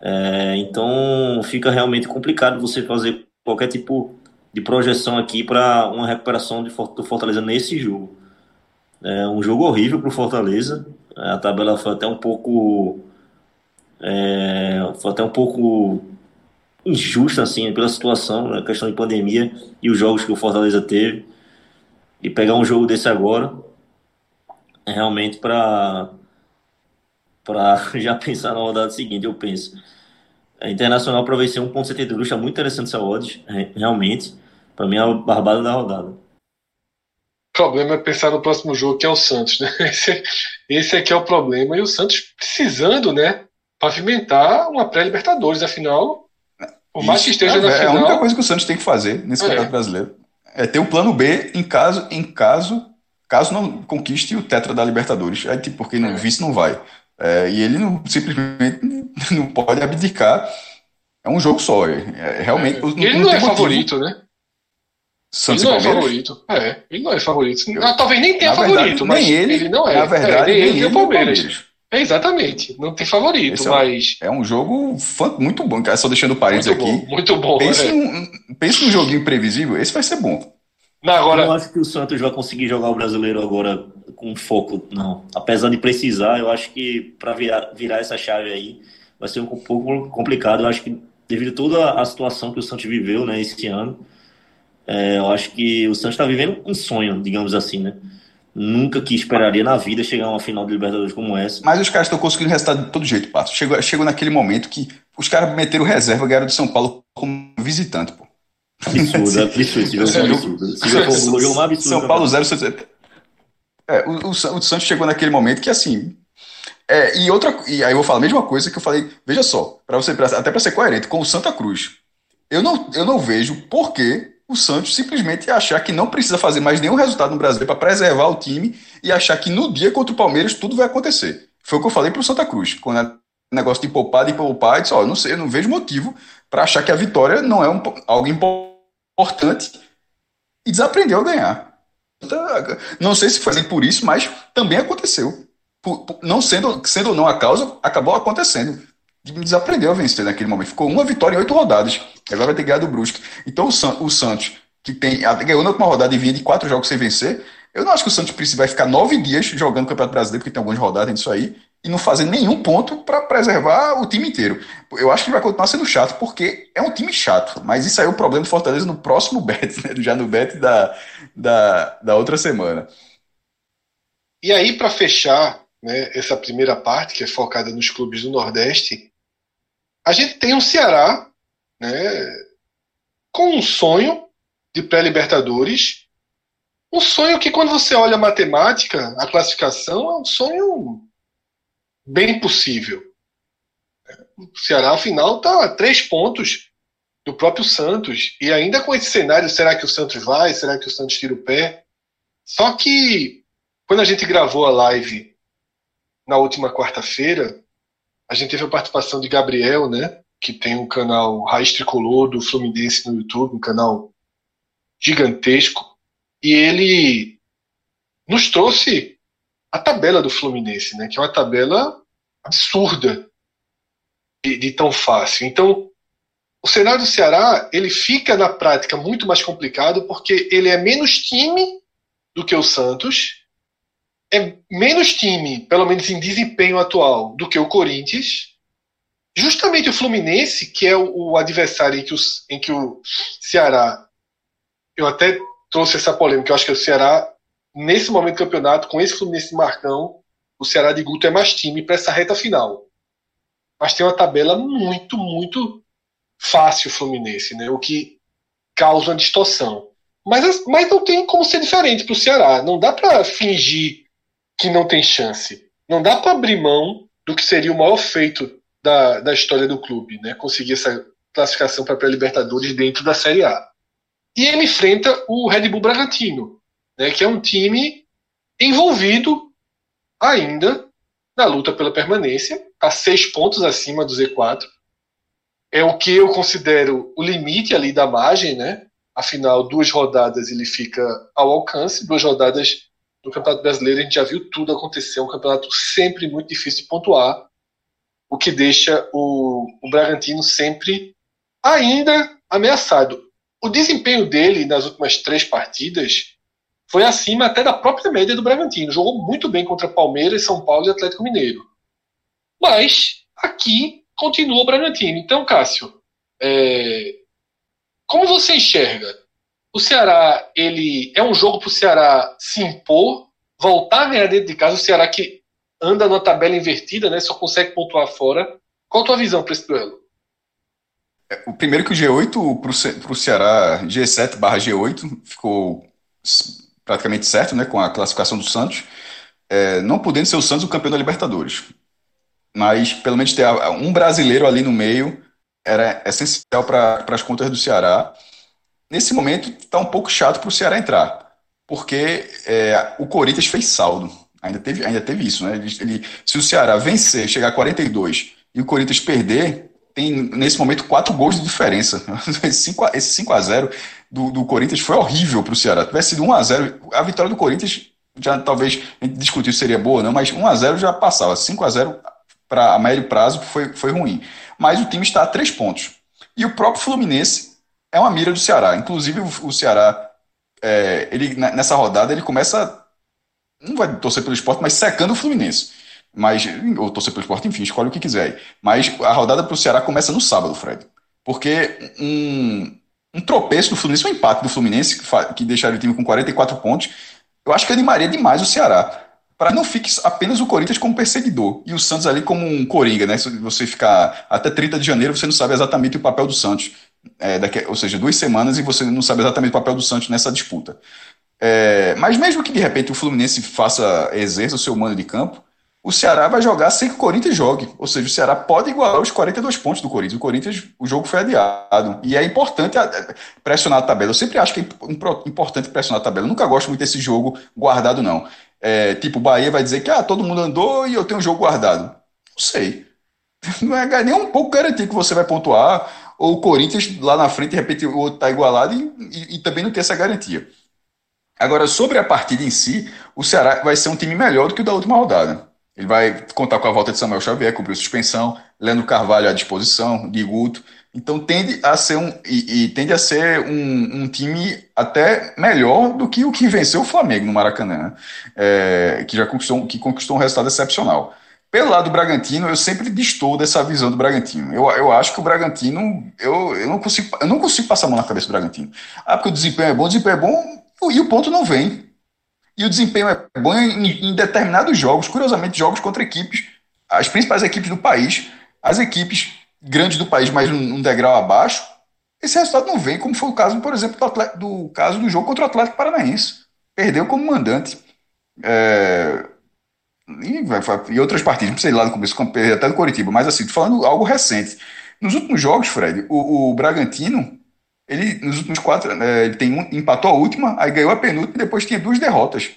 É, então fica realmente complicado você fazer qualquer tipo de projeção aqui para uma recuperação de, do Fortaleza nesse jogo. É um jogo horrível para o Fortaleza. A tabela foi até um pouco. É, foi até um pouco injusta assim pela situação, a né, questão de pandemia e os jogos que o Fortaleza teve. E pegar um jogo desse agora é realmente para para [LAUGHS] já pensar na rodada seguinte, eu penso. A Internacional para vencer 1.72 é muito interessante essa odds, realmente. Para mim é a barbada da rodada. O problema é pensar no próximo jogo, que é o Santos, né? [LAUGHS] Esse, esse aqui é o problema. E o Santos precisando, né? Pavimentar uma pré-Libertadores, afinal. Por mais que esteja é, na é final. É a única coisa que o Santos tem que fazer nesse é. campeonato brasileiro. É ter um plano B em caso, em caso, caso não conquiste o Tetra da Libertadores. É tipo, porque no é. vice não vai. É, e ele não, simplesmente [LAUGHS] não pode abdicar. É um jogo só. É, é realmente. Não, ele não, não é favorito, né? Santos ele não é favorito. É, ele não é favorito. Eu, Talvez nem tenha favorito, verdade, mas ele, ele não é. Na verdade, é, ele, ele é o Palmeiras. Palmeiras. É, exatamente, não tem favorito, Esse mas. É um, é um jogo muito bom, cara. Só deixando parênteses aqui. Bom, muito bom. Pense, é. num, pense num joguinho previsível, esse vai ser bom. Não, agora... Eu não acho que o Santos vai conseguir jogar o brasileiro agora com foco, não. Apesar de precisar, eu acho que para virar, virar essa chave aí vai ser um pouco complicado. Eu acho que devido a toda a situação que o Santos viveu né, esse ano, é, eu acho que o Santos está vivendo um sonho, digamos assim, né? Nunca que esperaria na vida chegar a uma final de Libertadores como essa. Mas os caras estão conseguindo resultado de todo jeito, Pato. Chegou, chegou naquele momento que os caras meteram reserva, ganharam de São Paulo como visitante, pô. Absurdo, é [LAUGHS] absurdo. Esse jogo é absurdo. Jogo mais absurdo. São Paulo 0, é, o, o, o Santos chegou naquele momento que assim. É, e outra e aí eu vou falar a mesma coisa que eu falei. Veja só, para você até para ser coerente com o Santa Cruz, eu não, eu não vejo por que o Santos simplesmente achar que não precisa fazer mais nenhum resultado no Brasil para preservar o time e achar que no dia contra o Palmeiras tudo vai acontecer. Foi o que eu falei para o Santa Cruz, quando é negócio de poupar, de poupar, eu disse, ó, não sei, não vejo motivo para achar que a vitória não é um, algo importante e desaprendeu a ganhar. Não sei se foi por isso, mas também aconteceu. Por, por, não sendo, sendo ou não a causa, acabou acontecendo. Desaprendeu a vencer naquele momento. Ficou uma vitória em oito rodadas. Agora vai ter ganhado o Brusque. Então o, San, o Santos, que tem, ganhou na última rodada e vinha de quatro jogos sem vencer, eu não acho que o Santos vai ficar nove dias jogando o Campeonato Brasileiro, porque tem algumas rodadas nisso aí, e não fazer nenhum ponto para preservar o time inteiro. Eu acho que vai continuar sendo chato, porque é um time chato. Mas isso aí é o problema do Fortaleza no próximo [LAUGHS] bet, né? já no bet da, da, da outra semana. E aí, para fechar né, essa primeira parte, que é focada nos clubes do Nordeste, a gente tem um Ceará né, com um sonho de pré-Libertadores. Um sonho que, quando você olha a matemática, a classificação, é um sonho bem possível. O Ceará, afinal, está a três pontos do próprio Santos. E ainda com esse cenário, será que o Santos vai? Será que o Santos tira o pé? Só que, quando a gente gravou a live na última quarta-feira, a gente teve a participação de Gabriel, né? Que tem um canal Raiz Tricolor do Fluminense no YouTube, um canal gigantesco. E ele nos trouxe a tabela do Fluminense, né? Que é uma tabela absurda de, de tão fácil. Então, o cenário do Ceará ele fica na prática muito mais complicado porque ele é menos time do que o Santos, é menos time, pelo menos em desempenho atual, do que o Corinthians. Justamente o Fluminense, que é o, o adversário em que, os, em que o Ceará. Eu até trouxe essa polêmica, eu acho que o Ceará nesse momento do campeonato, com esse Fluminense Marcão, o Ceará de Guto é mais time para essa reta final. Mas tem uma tabela muito, muito fácil o Fluminense, né? o que causa uma distorção. Mas, mas não tem como ser diferente para o Ceará. Não dá para fingir que não tem chance. Não dá para abrir mão do que seria o maior feito da, da história do clube, né? conseguir essa classificação para a pré-Libertadores dentro da Série A. E ele enfrenta o Red Bull Bragantino, né, que é um time envolvido ainda na luta pela permanência, a seis pontos acima do Z4. É o que eu considero o limite ali da margem, né? Afinal, duas rodadas ele fica ao alcance, duas rodadas no Campeonato Brasileiro a gente já viu tudo acontecer, é um campeonato sempre muito difícil de pontuar, o que deixa o, o Bragantino sempre ainda ameaçado. O desempenho dele nas últimas três partidas foi acima até da própria média do Bragantino. Jogou muito bem contra Palmeiras, São Paulo e Atlético Mineiro. Mas aqui continua o Bragantino. Então, Cássio, é... como você enxerga? O Ceará, ele é um jogo para o Ceará se impor, voltar a ganhar dentro de casa. O Ceará que anda na tabela invertida, né? Só consegue pontuar fora. Qual a tua visão para esse duelo? É, o primeiro que o G8 para o Ceará, G7 barra G8, ficou praticamente certo, né, com a classificação do Santos, é, não podendo ser o Santos o campeão da Libertadores. Mas pelo menos ter um brasileiro ali no meio era essencial para as contas do Ceará. Nesse momento está um pouco chato para o Ceará entrar, porque é, o Corinthians fez saldo. Ainda teve, ainda teve isso, né? Ele, ele, se o Ceará vencer, chegar a 42 e o Corinthians perder, tem nesse momento quatro gols de diferença. [LAUGHS] Esse 5 a 0 do, do Corinthians foi horrível para o Ceará. Tivesse sido 1 a 0 a vitória do Corinthians já talvez a gente discutir se seria boa ou não, mas 1 a 0 já passava. 5 a 0 para a médio prazo foi, foi ruim. Mas o time está a três pontos. E o próprio Fluminense é uma mira do Ceará. Inclusive o, o Ceará, é, ele, nessa rodada, ele começa, não vai torcer pelo esporte, mas secando o Fluminense. Mas, ou torcer pelo esporte, enfim, escolhe o que quiser. Mas a rodada para o Ceará começa no sábado, Fred. Porque um, um tropeço do Fluminense, um empate do Fluminense, que, que deixaria o time com 44 pontos, Eu acho que animaria demais o Ceará. Para não fique apenas o Corinthians como perseguidor e o Santos ali como um coringa, né? Se você ficar até 30 de janeiro, você não sabe exatamente o papel do Santos. É, daqui, ou seja, duas semanas e você não sabe exatamente o papel do Santos nessa disputa. É, mas mesmo que de repente o Fluminense faça, exerça o seu mando de campo, o Ceará vai jogar sem que o Corinthians jogue. Ou seja, o Ceará pode igualar os 42 pontos do Corinthians. O Corinthians, o jogo foi adiado. E é importante pressionar a tabela. Eu sempre acho que é importante pressionar a tabela. Eu nunca gosto muito desse jogo guardado, não. É, tipo, o Bahia vai dizer que ah, todo mundo andou e eu tenho um jogo guardado. Não sei. [LAUGHS] Não é nem um pouco garantido que você vai pontuar. Ou o Corinthians lá na frente, de repente, o outro está igualado e, e, e também não tem essa garantia. Agora, sobre a partida em si, o Ceará vai ser um time melhor do que o da última rodada. Ele vai contar com a volta de Samuel Xavier, cobriu suspensão, Leandro Carvalho à disposição, de Guto. Então tende a ser um e, e tende a ser um, um, time até melhor do que o que venceu o Flamengo no Maracanã, né? é, que já conquistou, que conquistou um resultado excepcional. Pelo lado do Bragantino, eu sempre distou dessa visão do Bragantino. Eu, eu acho que o Bragantino, eu, eu, não consigo, eu não consigo passar a mão na cabeça do Bragantino. Ah, porque o desempenho é bom, o desempenho é bom, e o ponto não vem. E o desempenho é bom em, em determinados jogos, curiosamente, jogos contra equipes, as principais equipes do país, as equipes grandes do país, mas um, degrau abaixo, esse resultado não vem, como foi o caso, por exemplo, do, atleta, do caso do jogo contra o Atlético Paranaense. Perdeu como mandante. É, e, e, outras partidas, não sei lá no começo, até no Coritiba, mas assim, falando algo recente. Nos últimos jogos, Fred, o, o Bragantino ele, nos últimos quatro, é, ele tem um, empatou a última, aí ganhou a penúltima e depois tinha duas derrotas.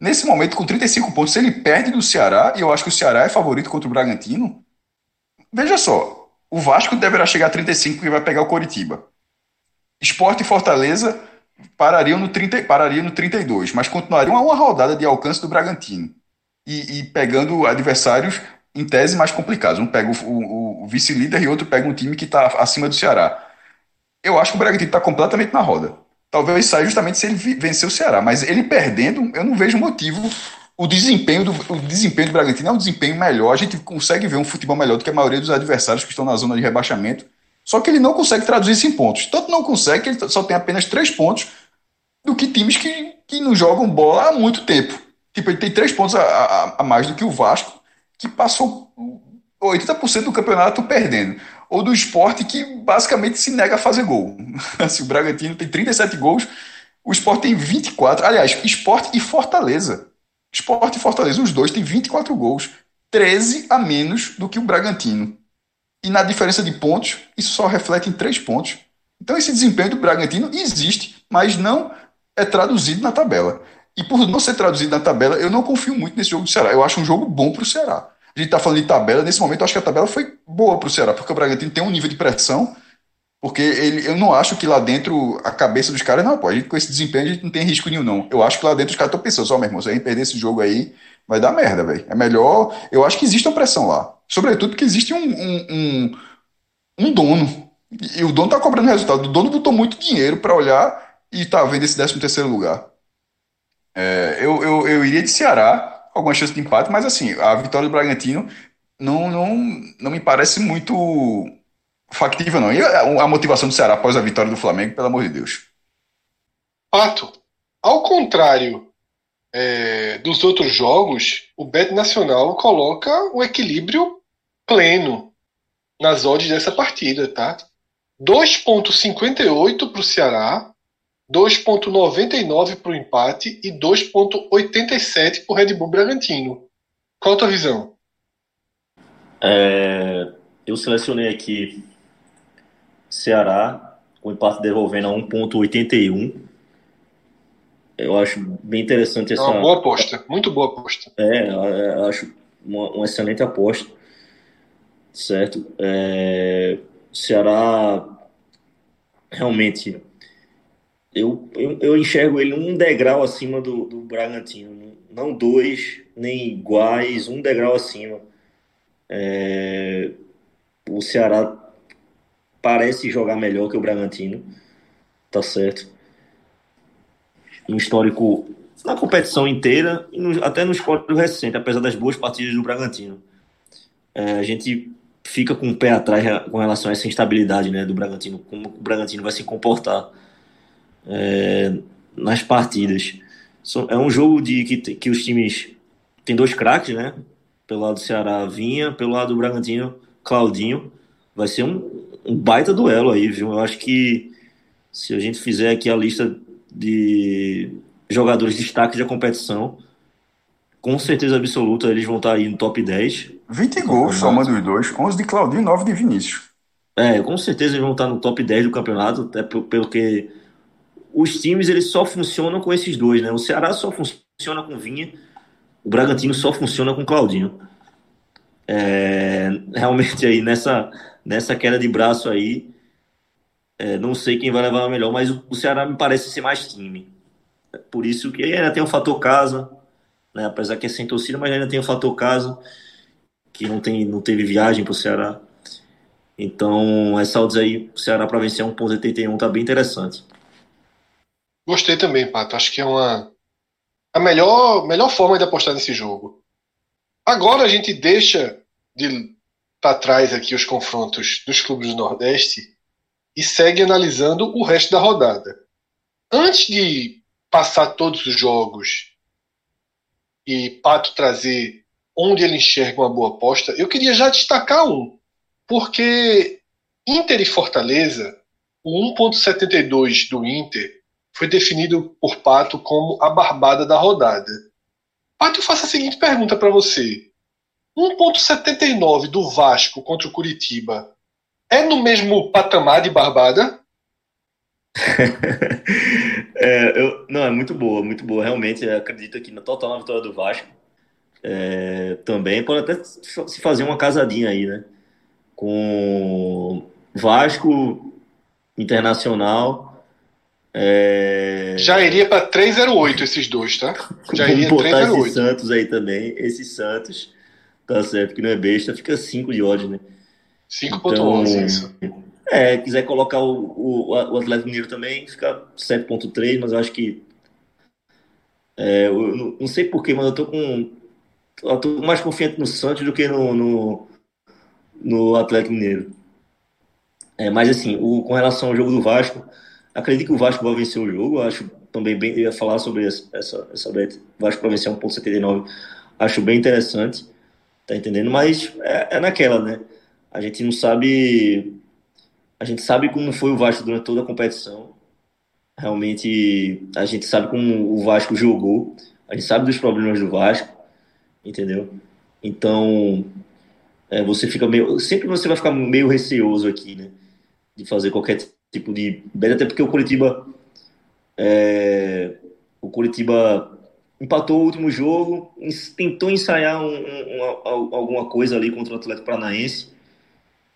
Nesse momento, com 35 pontos, ele perde do Ceará, e eu acho que o Ceará é favorito contra o Bragantino, veja só, o Vasco deverá chegar a 35 e vai pegar o Coritiba. Esporte e Fortaleza parariam no, 30, parariam no 32, mas continuariam a uma rodada de alcance do Bragantino. E, e pegando adversários, em tese, mais complicados. Um pega o, o, o vice-líder e outro pega um time que está acima do Ceará eu acho que o Bragantino está completamente na roda. Talvez saia justamente se ele vencer o Ceará, mas ele perdendo, eu não vejo motivo. O desempenho, do, o desempenho do Bragantino é um desempenho melhor. A gente consegue ver um futebol melhor do que a maioria dos adversários que estão na zona de rebaixamento. Só que ele não consegue traduzir isso em pontos. Tanto não consegue que ele só tem apenas três pontos do que times que, que não jogam bola há muito tempo. Tipo, ele tem três pontos a, a, a mais do que o Vasco, que passou 80% do campeonato perdendo ou do esporte que basicamente se nega a fazer gol. [LAUGHS] Assim, o Bragantino tem 37 gols, o esporte tem 24. Aliás, esporte e Fortaleza. Esporte e Fortaleza, os dois têm 24 gols, 13 a menos do que o Bragantino. E na diferença de pontos, isso só reflete em 3 pontos. Então esse desempenho do Bragantino existe, mas não é traduzido na tabela. E por não ser traduzido na tabela, eu não confio muito nesse jogo do Ceará. Eu acho um jogo bom para o Ceará a gente está falando de tabela, nesse momento eu acho que a tabela foi boa para o Ceará, porque o Bragantino tem um nível de pressão, porque ele, eu não acho que lá dentro a cabeça dos caras, não, pô, a gente com esse desempenho a gente não tem risco nenhum, não. Eu acho que lá dentro os caras estão pensando, só, meu irmão, se a gente perder esse jogo aí, vai dar merda, velho. É melhor. Eu acho que existe uma pressão lá. Sobretudo porque existe um, um, um, um dono. E o dono tá cobrando resultado. O dono botou muito dinheiro para olhar e tá vendo esse 13 terceiro lugar. É, eu, eu, eu iria de Ceará alguma chance de empate, mas assim, a vitória do Bragantino não, não, não me parece muito factível, não. E a, a motivação do Ceará após a vitória do Flamengo, pelo amor de Deus. Pato, ao contrário é, dos outros jogos, o Bet Nacional coloca o equilíbrio pleno nas odds dessa partida, tá? 2,58 para o Ceará, 2,99 para o empate e 2,87 para o Red Bull Bragantino. Qual a tua visão? É, eu selecionei aqui Ceará, com o empate devolvendo a 1,81. Eu acho bem interessante essa. É uma boa aposta, muito boa aposta. É, eu acho uma, uma excelente aposta. Certo? É, Ceará realmente eu, eu, eu, enxergo ele um degrau acima do, do Bragantino. Não dois, nem iguais, um degrau acima. É, o Ceará parece jogar melhor que o Bragantino, tá certo. Um histórico na competição inteira e no, até no histórico recente, apesar das boas partidas do Bragantino. É, a gente fica com o pé atrás com relação a essa instabilidade né, do Bragantino, como o Bragantino vai se comportar é, nas partidas. É um jogo de que, que os times tem dois craques, né? Pelo lado do Ceará, Vinha, pelo lado do Bragantino, Claudinho. Vai ser um, um baita duelo aí, viu? Eu acho que se a gente fizer aqui a lista de jogadores de destaque da competição, com certeza absoluta eles vão estar aí no top 10. 20 gols somando os dois, 11 de Claudinho e 9 de Vinícius. É, com certeza eles vão estar no top 10 do campeonato, até pelo que os times eles só funcionam com esses dois, né? O Ceará só funciona com Vinha, o Bragantino só funciona com Claudinho. É, realmente aí nessa nessa queda de braço aí, é, não sei quem vai levar melhor, mas o, o Ceará me parece ser mais time. Por isso que ainda tem o fator casa, né? Apesar que é sem torcida, mas ainda tem o fator casa, que não, tem, não teve viagem para o Ceará. Então, essa odds aí, o Ceará para vencer 1.81 tá bem interessante. Gostei também, Pato. Acho que é uma a melhor, melhor forma de apostar nesse jogo. Agora a gente deixa de para trás aqui os confrontos dos clubes do Nordeste e segue analisando o resto da rodada. Antes de passar todos os jogos e Pato trazer onde ele enxerga uma boa aposta, eu queria já destacar um, porque Inter e Fortaleza, o 1.72 do Inter foi definido por Pato como a barbada da rodada. Pato, eu faço a seguinte pergunta para você. 1.79 do Vasco contra o Curitiba é no mesmo patamar de barbada? [LAUGHS] é, eu, não, é muito boa, muito boa. Realmente, acredito que na total na vitória do Vasco. É, também pode até se fazer uma casadinha aí, né? Com Vasco, Internacional. É... Já iria para 308 esses dois, tá? Já iria Vamos botar 308. esses Santos aí também. Esses Santos, tá certo, que não é besta, fica 5 de ódio, né? 5.11, então, isso. É, quiser colocar o, o, o Atlético Mineiro também, fica 7.3, mas eu acho que. É, eu não, não sei porquê, mas eu tô com. Eu tô mais confiante no Santos do que no, no, no Atlético Mineiro. É, mas assim, o, com relação ao jogo do Vasco, acredito que o Vasco vai vencer o jogo. Acho também bem. Eu ia falar sobre essa, essa, essa bet. Vasco para vencer 1,79. Acho bem interessante. Tá entendendo? Mas é, é naquela, né? A gente não sabe. A gente sabe como foi o Vasco durante toda a competição. Realmente, a gente sabe como o Vasco jogou. A gente sabe dos problemas do Vasco, entendeu? Então, é, você fica meio. Sempre você vai ficar meio receoso aqui, né? De fazer qualquer tipo de. Até porque o Curitiba. É, o Curitiba empatou o último jogo, tentou ensaiar um, um, alguma coisa ali contra o Atlético Paranaense,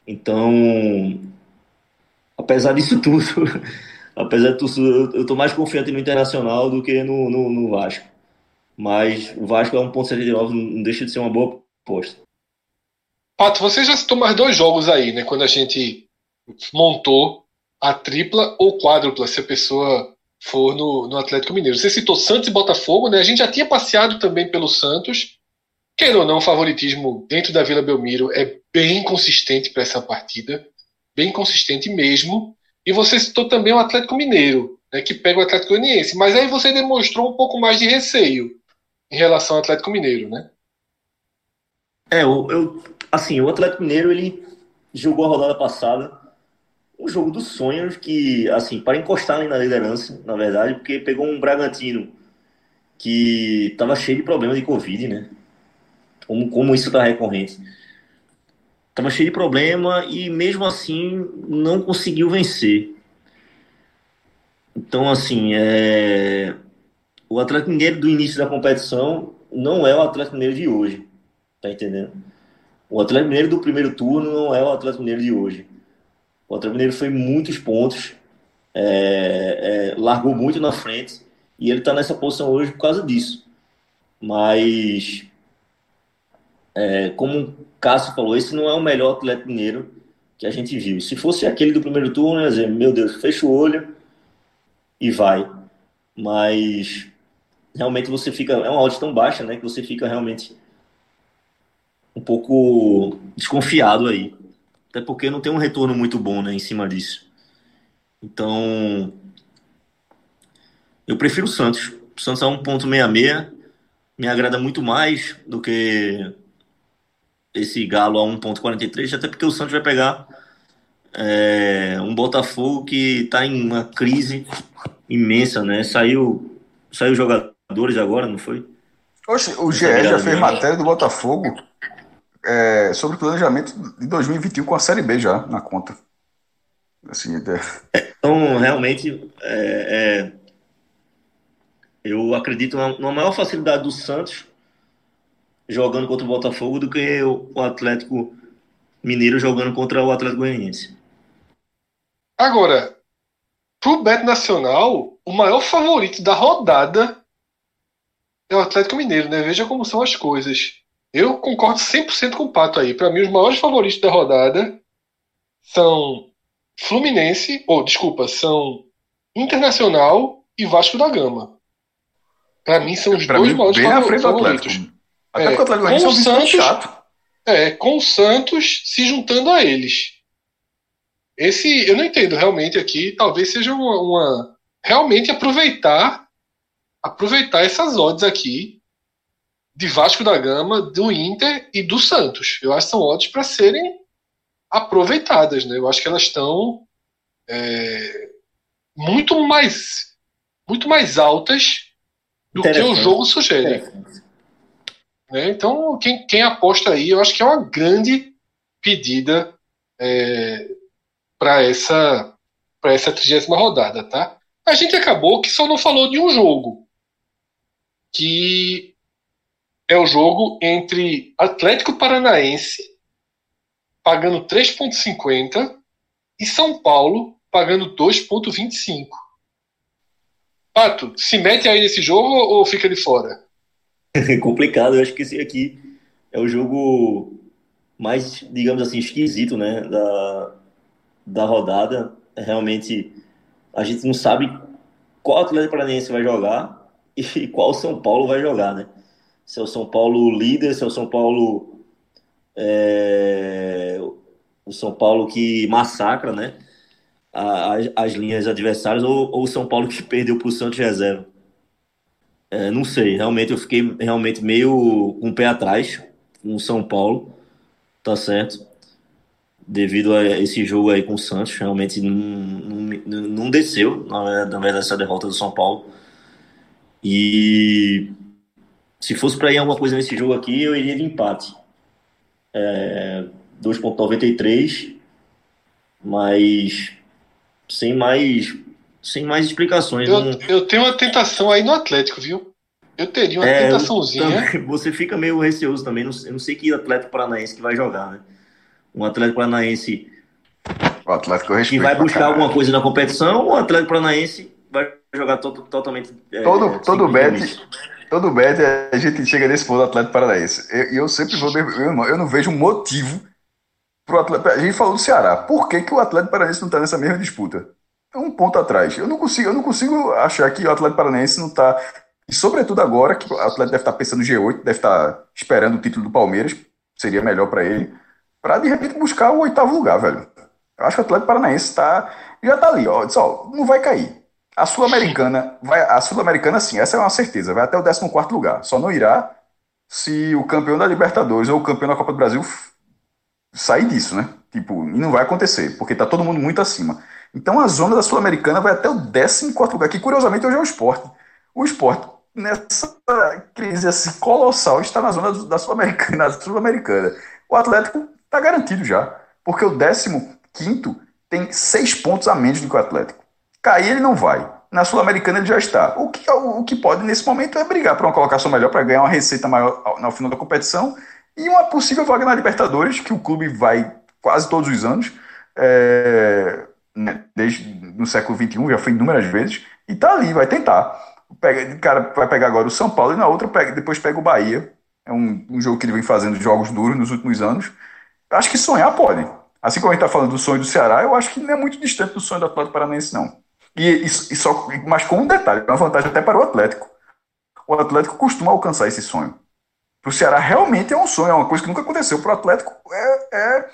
então, apesar disso [LAUGHS] tudo, apesar de tudo, eu estou mais confiante no Internacional do que no, no, no Vasco. Mas o Vasco é 1.79, não deixa de ser uma boa aposta. Pato, você já citou mais dois jogos aí, né? Quando a gente montou a tripla ou quádrupla, se a pessoa for no, no Atlético Mineiro. Você citou Santos e Botafogo, né? A gente já tinha passeado também pelo Santos. Queira ou não, o favoritismo dentro da Vila Belmiro é bem consistente para essa partida, bem consistente mesmo. E você citou também o Atlético Mineiro, né, que pega o Atlético Goianiense, mas aí você demonstrou um pouco mais de receio em relação ao Atlético Mineiro, né? É, eu, eu assim, o Atlético Mineiro ele jogou a rodada passada um jogo dos sonhos que, assim, para encostar ali na liderança, na verdade, porque pegou um Bragantino que estava cheio de problemas de Covid, né? Como, como isso está recorrente. Estava cheio de problema e mesmo assim não conseguiu vencer. Então, assim, é... o Atlético Mineiro do início da competição não é o Atlético Mineiro de hoje. Tá entendendo? O Atlético Mineiro do primeiro turno não é o Atlético Mineiro de hoje. O Atlético Mineiro foi muitos pontos, é, é, largou muito na frente e ele está nessa posição hoje por causa disso. Mas, é, como Cássio falou, esse não é o melhor Atlético Mineiro que a gente viu. Se fosse aquele do primeiro turno, ia dizer, meu Deus, fecha o olho e vai. Mas realmente você fica. É uma odd tão baixa, né? Que você fica realmente um pouco desconfiado aí. Até porque não tem um retorno muito bom né, em cima disso. Então. Eu prefiro o Santos. O Santos é 1.66. Me agrada muito mais do que esse Galo a 1.43, até porque o Santos vai pegar é, um Botafogo que está em uma crise imensa, né? Saiu, saiu jogadores agora, não foi? Oxe, o GE já fez matéria do Botafogo é, sobre o planejamento de 2021 com a Série B já na conta. Assim, é... Então, realmente, é, é, eu acredito numa maior facilidade do Santos jogando contra o Botafogo do que o Atlético Mineiro jogando contra o Atlético Goianiense. Agora, pro Bet Nacional, o maior favorito da rodada é o Atlético Mineiro, né? Veja como são as coisas. Eu concordo 100% com o Pato aí. Para mim, os maiores favoritos da rodada são Fluminense, ou desculpa, são Internacional e Vasco da Gama. Para mim, são os pra dois mim, maiores favoritos. favoritos. Até é, porque o Atlético é um Santos, chato. É, com o Santos se juntando a eles. Esse, eu não entendo realmente aqui, talvez seja uma, uma realmente aproveitar aproveitar essas odds aqui de Vasco da Gama, do Inter e do Santos. Eu acho que são odds para serem aproveitadas, né? Eu acho que elas estão é, muito mais muito mais altas do que o jogo sugere. Né? Então, quem, quem aposta aí, eu acho que é uma grande pedida é, para essa para essa trigésima rodada, tá? A gente acabou que só não falou de um jogo, que é o jogo entre Atlético Paranaense pagando 3,50 e São Paulo pagando 2,25. Pato, se mete aí nesse jogo ou fica de fora? [LAUGHS] É complicado, eu acho que esse aqui é o jogo mais, digamos assim, esquisito, né, da, da rodada. Realmente, a gente não sabe qual Atlético Paranaense vai jogar e qual São Paulo vai jogar, né? Se é o São Paulo líder, se é o São Paulo é, o São Paulo que massacra, né? As, as linhas adversárias ou, ou o São Paulo que perdeu para o Santos reserva. É, não sei, realmente eu fiquei realmente meio com o pé atrás com o São Paulo, tá certo? Devido a esse jogo aí com o Santos, realmente não, não, não desceu, na verdade, essa derrota do São Paulo. E se fosse para ir alguma coisa nesse jogo aqui, eu iria de empate. É, 2.93, mas sem mais sem mais explicações. Eu, não... eu tenho uma tentação aí no Atlético, viu? Eu teria uma é, tentaçãozinha. Também, você fica meio receoso também. Não, eu não sei que Atlético Paranaense que vai jogar, né? Um Atlético Paranaense o Atlético que vai buscar alguma coisa na competição ou o Atlético Paranaense vai jogar to totalmente. É, todo todo bet, todo bet a gente chega nesse ponto do Atlético Paranaense. E eu, eu, sempre vou. Eu, eu não vejo motivo pro Atlético. A gente falou do Ceará. Por que, que o Atlético Paranaense não está nessa mesma disputa? um ponto atrás. Eu não consigo, eu não consigo achar que o Atlético Paranaense não está. E sobretudo agora, que o Atlético deve estar tá pensando no G8, deve estar tá esperando o título do Palmeiras, seria melhor para ele, para de repente buscar o oitavo lugar, velho. Eu acho que o Atlético Paranaense tá, já está ali, ó, diz, ó, não vai cair. A Sul-Americana, vai, a Sul-Americana sim, essa é uma certeza, vai até o 14 lugar. Só não irá se o campeão da Libertadores ou o campeão da Copa do Brasil sair disso, né? Tipo, e não vai acontecer, porque tá todo mundo muito acima. Então a zona da Sul-Americana vai até o 14 lugar, que curiosamente hoje é o esporte. O esporte, nessa crise assim, colossal, está na zona da Sul-Americana. [LAUGHS] Sul o Atlético está garantido já, porque o 15 tem seis pontos a menos do que o Atlético. Cair ele não vai. Na Sul-Americana ele já está. O que, o, o que pode nesse momento é brigar para uma colocação melhor, para ganhar uma receita maior no final da competição e uma possível vaga na Libertadores, que o clube vai quase todos os anos. É, né, desde no século XXI, já foi inúmeras vezes, e tá ali, vai tentar. Pega, o cara vai pegar agora o São Paulo e na outra pega, depois pega o Bahia. É um, um jogo que ele vem fazendo jogos duros nos últimos anos. Acho que sonhar pode. Assim como a gente está falando do sonho do Ceará, eu acho que não é muito distante do sonho do Atlético Paranaense, não. E, e, só, mas com um detalhe, uma vantagem até para o Atlético. O Atlético costuma alcançar esse sonho. Para o Ceará realmente é um sonho, é uma coisa que nunca aconteceu. Para o Atlético é, é,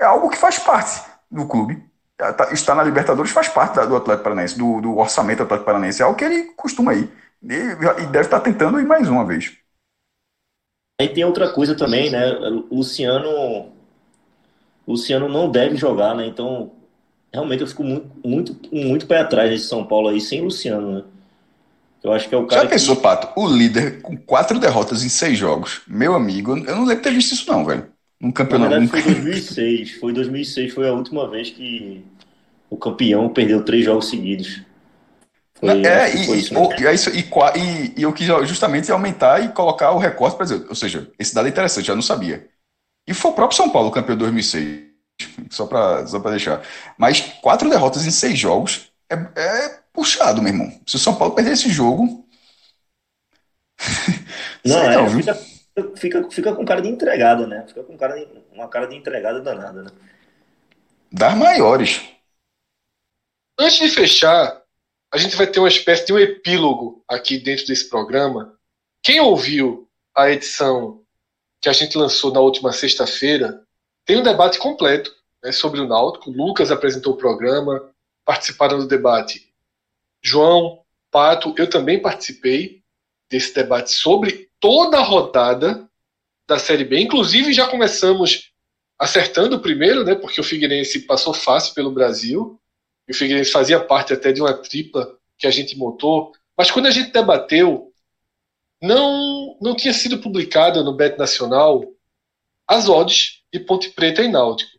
é algo que faz parte do clube. Tá, tá, está na Libertadores faz parte do Atlético Paranaense, do, do orçamento Atlético Paranaense, é o que ele costuma ir. E, e deve estar tentando ir mais uma vez. Aí tem outra coisa também, né? Luciano. Luciano não deve jogar, né? Então, realmente eu fico muito, muito, muito pé atrás desse São Paulo aí, sem Luciano, né? Eu acho que é o cara. Já pensou, que... Pato? O líder com quatro derrotas em seis jogos. Meu amigo, eu não lembro de ter visto isso, não, velho. Um campeonato. Na verdade, foi 2006. Foi 2006, foi a última vez que o campeão perdeu três jogos seguidos. Foi, é, e, isso, o, e, e, e, eu quis justamente aumentar e colocar o recorte para dizer, ou seja, esse dado é interessante, já não sabia. E foi o próprio São Paulo campeão de 2006, [LAUGHS] só para só deixar. Mas quatro derrotas em seis jogos é, é puxado, meu irmão. Se o São Paulo perder esse jogo. [LAUGHS] Não, é, não fica, fica, fica com cara de entregada, né? Fica com cara de, uma cara de entregada danada, né? Das maiores. Antes de fechar, a gente vai ter uma espécie de um epílogo aqui dentro desse programa. Quem ouviu a edição que a gente lançou na última sexta-feira tem um debate completo né, sobre o Náutico. O Lucas apresentou o programa, participaram do debate João, Pato, eu também participei desse debate sobre toda a rodada da Série B. Inclusive, já começamos acertando o primeiro, né? Porque o Figueirense passou fácil pelo Brasil. E o Figueirense fazia parte até de uma tripla que a gente montou. Mas quando a gente debateu, não, não tinha sido publicada no Bet Nacional as odds de Ponte Preta e Náutico.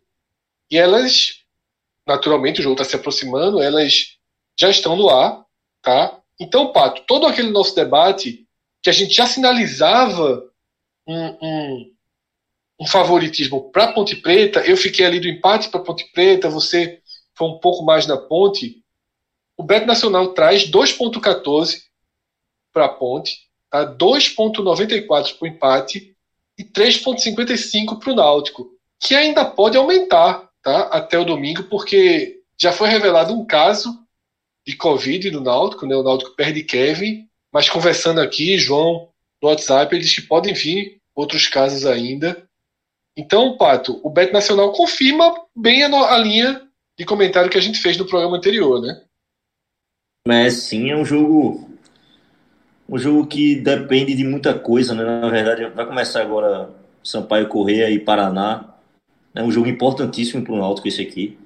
E elas, naturalmente, o jogo está se aproximando, elas já estão no ar, tá? Então, Pato, todo aquele nosso debate que a gente já sinalizava um, um, um favoritismo para Ponte Preta, eu fiquei ali do empate para Ponte Preta, você foi um pouco mais na Ponte. O Beto Nacional traz 2,14 para a Ponte, tá? 2,94 para o empate e 3,55 para o Náutico, que ainda pode aumentar tá? até o domingo, porque já foi revelado um caso de Covid no Náutico, né? O Náutico perde Kevin, mas conversando aqui, João, no WhatsApp, ele disse que podem vir outros casos ainda. Então, Pato, o Bet Nacional confirma bem a, a, linha de comentário que a gente fez no programa anterior, né? Mas sim, é um jogo um jogo que depende de muita coisa, né? Na verdade, vai começar agora Sampaio Correia e Paraná. É um jogo importantíssimo para o Náutico esse aqui.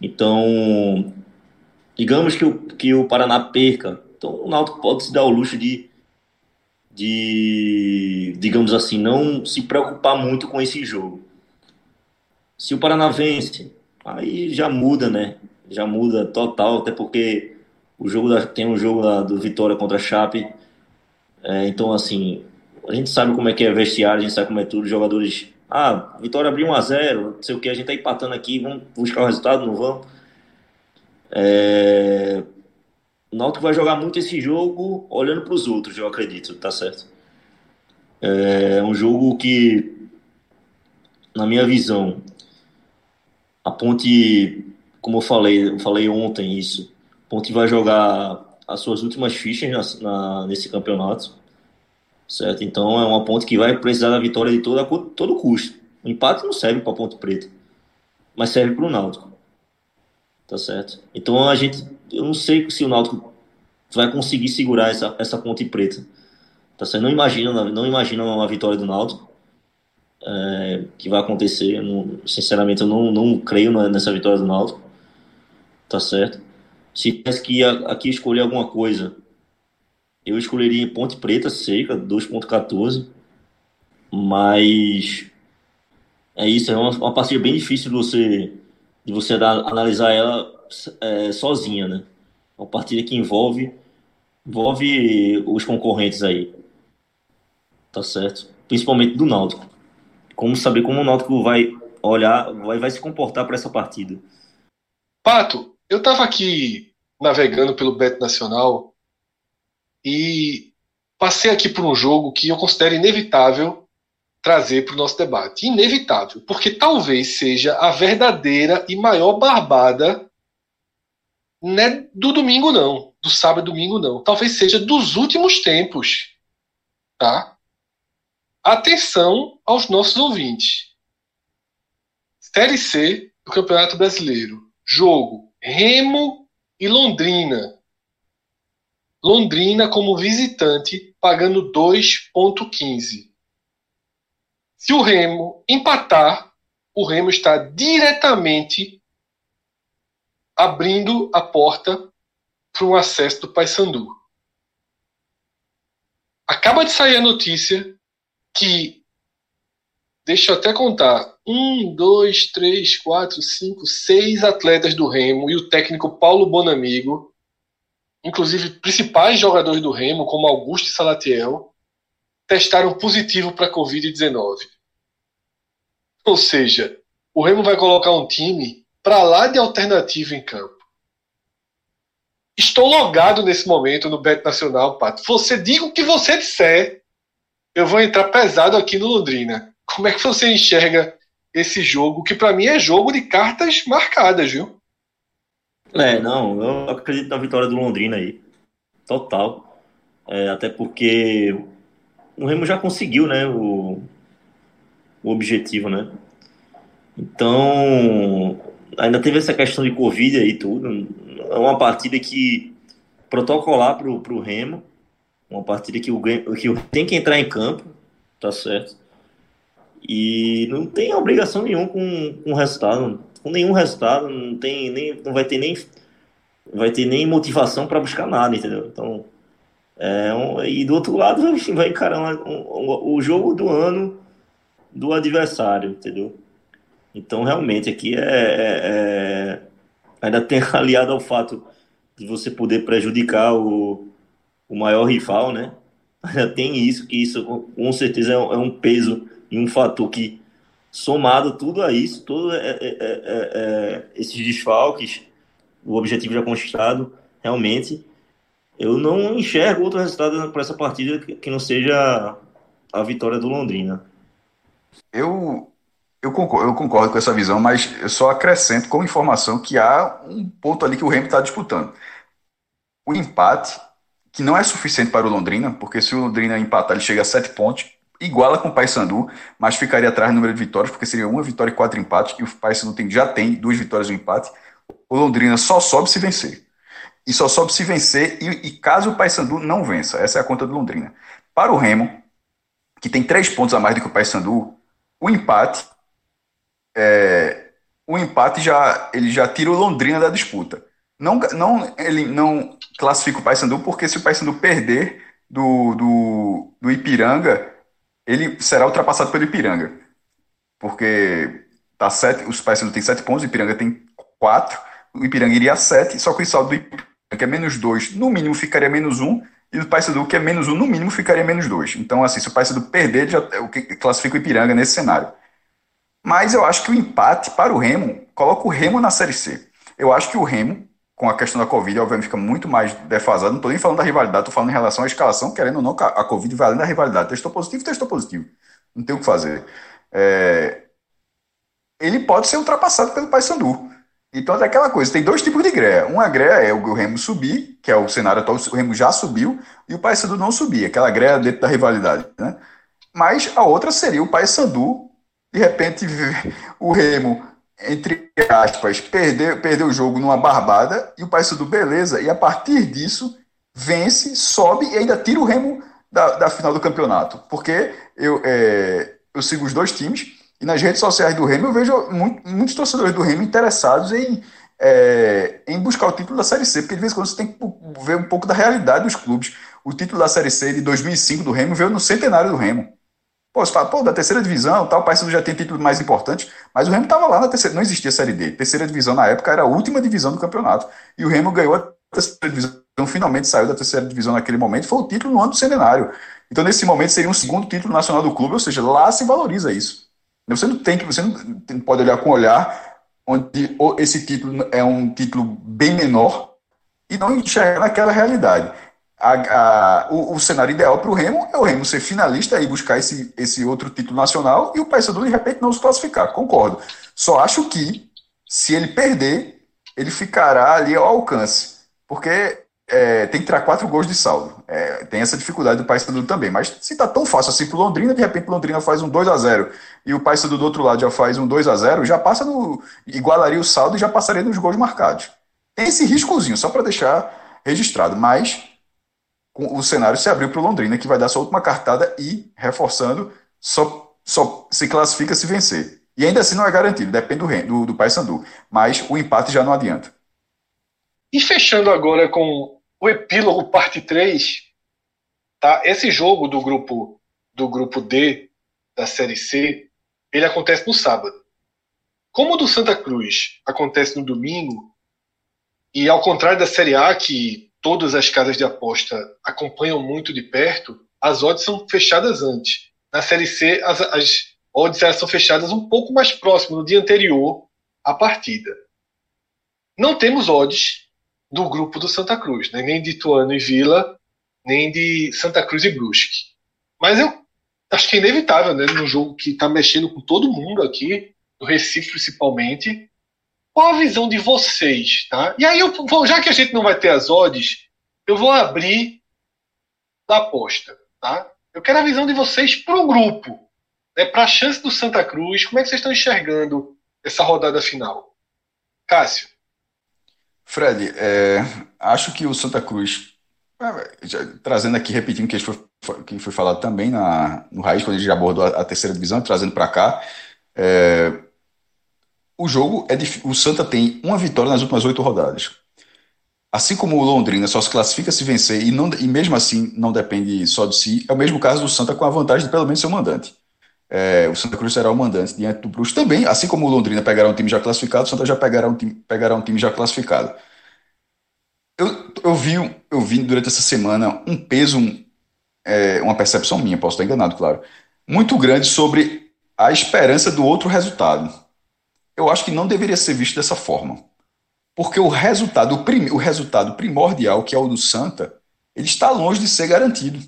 Então, digamos que o, que o Paraná perca, então o Náutico pode se dar o luxo de, de, digamos assim, não se preocupar muito com esse jogo. Se o Paraná vence, aí já muda, né? Já muda total, até porque o jogo da, tem um jogo da, do Vitória contra a Chape. É, então, assim, a gente sabe como é que é vestiário, a gente sabe como é tudo. Jogadores, ah, Vitória abriu 1 a 0 não sei o que, a gente tá empatando aqui, vamos buscar o resultado, não vamos. É... O Náutico vai jogar muito esse jogo olhando para os outros, eu acredito, tá certo? É um jogo que, na minha visão, a Ponte, como eu falei, eu falei ontem isso, a Ponte vai jogar as suas últimas fichas na, na, nesse campeonato, certo? Então é uma Ponte que vai precisar da vitória de todo, todo custo. O empate não serve para Ponte Preta, mas serve para o Náutico tá certo? Então a gente, eu não sei se o Náutico vai conseguir segurar essa, essa ponte preta, tá certo? Não imagina, não imagina uma vitória do Náutico é, que vai acontecer. Não, sinceramente, eu não, não creio nessa vitória do Náutico, tá certo? Se tivesse que aqui escolher alguma coisa, eu escolheria Ponte Preta seca, 2.14, mas é isso, é uma, uma partida bem difícil de você de você analisar ela é, sozinha, né? Uma partida que envolve envolve os concorrentes aí, tá certo? Principalmente do Náutico. Como saber como o Náutico vai olhar, vai, vai se comportar para essa partida? Pato, eu estava aqui navegando pelo Bet Nacional e passei aqui por um jogo que eu considero inevitável trazer para o nosso debate. Inevitável, porque talvez seja a verdadeira e maior barbada não é do domingo não, do sábado e domingo não. Talvez seja dos últimos tempos, tá? Atenção aos nossos ouvintes. Série C do Campeonato Brasileiro. Jogo Remo e Londrina. Londrina como visitante, pagando 2,15. Se o Remo empatar, o Remo está diretamente abrindo a porta para um acesso do Paysandu. Acaba de sair a notícia que, deixa eu até contar, um, dois, três, quatro, cinco, seis atletas do Remo e o técnico Paulo Bonamigo inclusive principais jogadores do Remo, como Augusto e Salatiel, testaram positivo para a Covid-19. Ou seja, o Remo vai colocar um time para lá de alternativo em campo. Estou logado nesse momento no Bet Nacional, Pato. Você diga o que você disser, eu vou entrar pesado aqui no Londrina. Como é que você enxerga esse jogo, que para mim é jogo de cartas marcadas, viu? É, não, eu acredito na vitória do Londrina aí. Total. É, até porque o Remo já conseguiu, né, o, o objetivo, né? Então, ainda teve essa questão de Covid aí tudo. É uma partida que protocolar pro, pro Remo, uma partida que o, que tem que entrar em campo, tá certo? E não tem obrigação nenhuma com, com resultado com nenhum resultado, não tem nem, não vai ter nem, vai ter nem motivação para buscar nada, entendeu? Então, é um, e do outro lado vai encarar um, um, o jogo do ano do adversário, entendeu? Então, realmente, aqui é, é, é, ainda tem [LAUGHS] aliado ao fato de você poder prejudicar o, o maior rival, né? Ainda tem isso, que isso com certeza é um, é um peso e um fator que somado tudo a isso, todos é, é, é, esses desfalques, o objetivo já conquistado, realmente, eu não enxergo outro resultado para essa partida que não seja a vitória do Londrina. Eu, eu, concordo, eu concordo com essa visão, mas eu só acrescento como informação que há um ponto ali que o Remo está disputando. O empate, que não é suficiente para o Londrina, porque se o Londrina empatar, ele chega a sete pontos, iguala com o Paysandu, mas ficaria atrás no número de vitórias, porque seria uma vitória e quatro empates, e o Paysandu tem, já tem duas vitórias e um empate. O Londrina só sobe se vencer. E só sobe se vencer, e, e caso o Paysandu não vença. Essa é a conta do Londrina. Para o Remo, que tem três pontos a mais do que o Paysandu, o empate é, o empate já ele já tira o Londrina da disputa. Não, não ele não classifica o Paysandu porque se o Paysandu perder do, do, do Ipiranga, ele será ultrapassado pelo Ipiranga. Porque tá sete, os Paysandu tem sete pontos, o Ipiranga tem quatro, o Ipiranga iria a sete, só que o saldo do Ipiranga, que é menos dois, no mínimo ficaria menos um, e o Paysandu, que é menos um, no mínimo ficaria menos dois. Então, assim, se o Paysandu perder, já, que classifica o Ipiranga nesse cenário. Mas eu acho que o empate para o Remo coloca o Remo na Série C. Eu acho que o Remo com a questão da Covid, obviamente fica muito mais defasado. Não estou nem falando da rivalidade, estou falando em relação à escalação, querendo ou não, a Covid vai além da rivalidade. Testou positivo, testou positivo. Não tem o que fazer. É... Ele pode ser ultrapassado pelo Paysandu. Então é aquela coisa, tem dois tipos de greia. Uma greia é o Remo subir, que é o cenário atual, o Remo já subiu, e o Paysandu não subir, aquela greia dentro da rivalidade. Né? Mas a outra seria o Paysandu, de repente, [LAUGHS] o Remo entre aspas, perdeu, perdeu o jogo numa barbada e o Paysandu beleza, e a partir disso vence, sobe e ainda tira o Remo da, da final do campeonato. Porque eu, é, eu sigo os dois times e nas redes sociais do Remo eu vejo muito, muitos torcedores do Remo interessados em, é, em buscar o título da Série C, porque de vez em quando você tem que ver um pouco da realidade dos clubes. O título da Série C de 2005 do Remo veio no centenário do Remo. Pô, você fala, pô, da terceira divisão, tal, o Paysandu já tem título mais importante, mas o Remo estava lá na terceira, não existia Série D. Terceira divisão na época era a última divisão do campeonato. E o Remo ganhou a terceira divisão, finalmente saiu da terceira divisão naquele momento, foi o título no ano do centenário. Então, nesse momento, seria um segundo título nacional do clube, ou seja, lá se valoriza isso. Você não tem que, você não pode olhar com olhar onde esse título é um título bem menor e não enxergar naquela realidade a, a, o, o, cenário ideal para o Remo é o Remo ser finalista e buscar esse, esse outro título nacional e o Paysandu de repente não se classificar. Concordo. Só acho que se ele perder, ele ficará ali ao alcance, porque é, tem que tirar quatro gols de saldo. É, tem essa dificuldade do Paysandu também. Mas se está tão fácil assim para Londrina, de repente o Londrina faz um 2 a 0 e o Paysandu do outro lado já faz um 2 a 0 já passa no igualaria o saldo e já passaria nos gols marcados. Tem esse riscozinho, só para deixar registrado. Mas o cenário se abriu para o Londrina, que vai dar sua última cartada e, reforçando, só, só se classifica se vencer. E ainda assim não é garantido, depende do, do, do Paysandu. Mas o empate já não adianta. E fechando agora com o epílogo parte 3, tá? Esse jogo do grupo do grupo D da série C, ele acontece no sábado. Como o do Santa Cruz acontece no domingo, e ao contrário da série A que todas as casas de aposta acompanham muito de perto, as odds são fechadas antes. Na Série C, as, as odds elas são fechadas um pouco mais próximo, no dia anterior à partida. Não temos odds do grupo do Santa Cruz, né? nem de Ituano e Vila, nem de Santa Cruz e Brusque. Mas eu acho que é inevitável, né? num jogo que está mexendo com todo mundo aqui, no Recife principalmente, qual a visão de vocês, tá? E aí, eu já que a gente não vai ter as odds, eu vou abrir da aposta, tá? Eu quero a visão de vocês para o grupo, né? Para a chance do Santa Cruz. Como é que vocês estão enxergando essa rodada final? Cássio. Fred, é, acho que o Santa Cruz, é, já, trazendo aqui, repetindo o que foi, que foi falado também na, no Raiz, quando a gente abordou a, a terceira divisão, trazendo para cá, é, o jogo é o Santa tem uma vitória nas últimas oito rodadas. Assim como o Londrina só se classifica se vencer e, não, e mesmo assim não depende só de si, é o mesmo caso do Santa com a vantagem de pelo menos ser o mandante. É, o Santa Cruz será o mandante diante do Bruxo também, assim como o Londrina pegará um time já classificado, o Santa já pegará um time, pegará um time já classificado. Eu, eu, vi, eu vi durante essa semana um peso, é, uma percepção minha, posso estar enganado, claro, muito grande sobre a esperança do outro resultado eu acho que não deveria ser visto dessa forma. Porque o resultado, o, prim, o resultado primordial, que é o do Santa, ele está longe de ser garantido.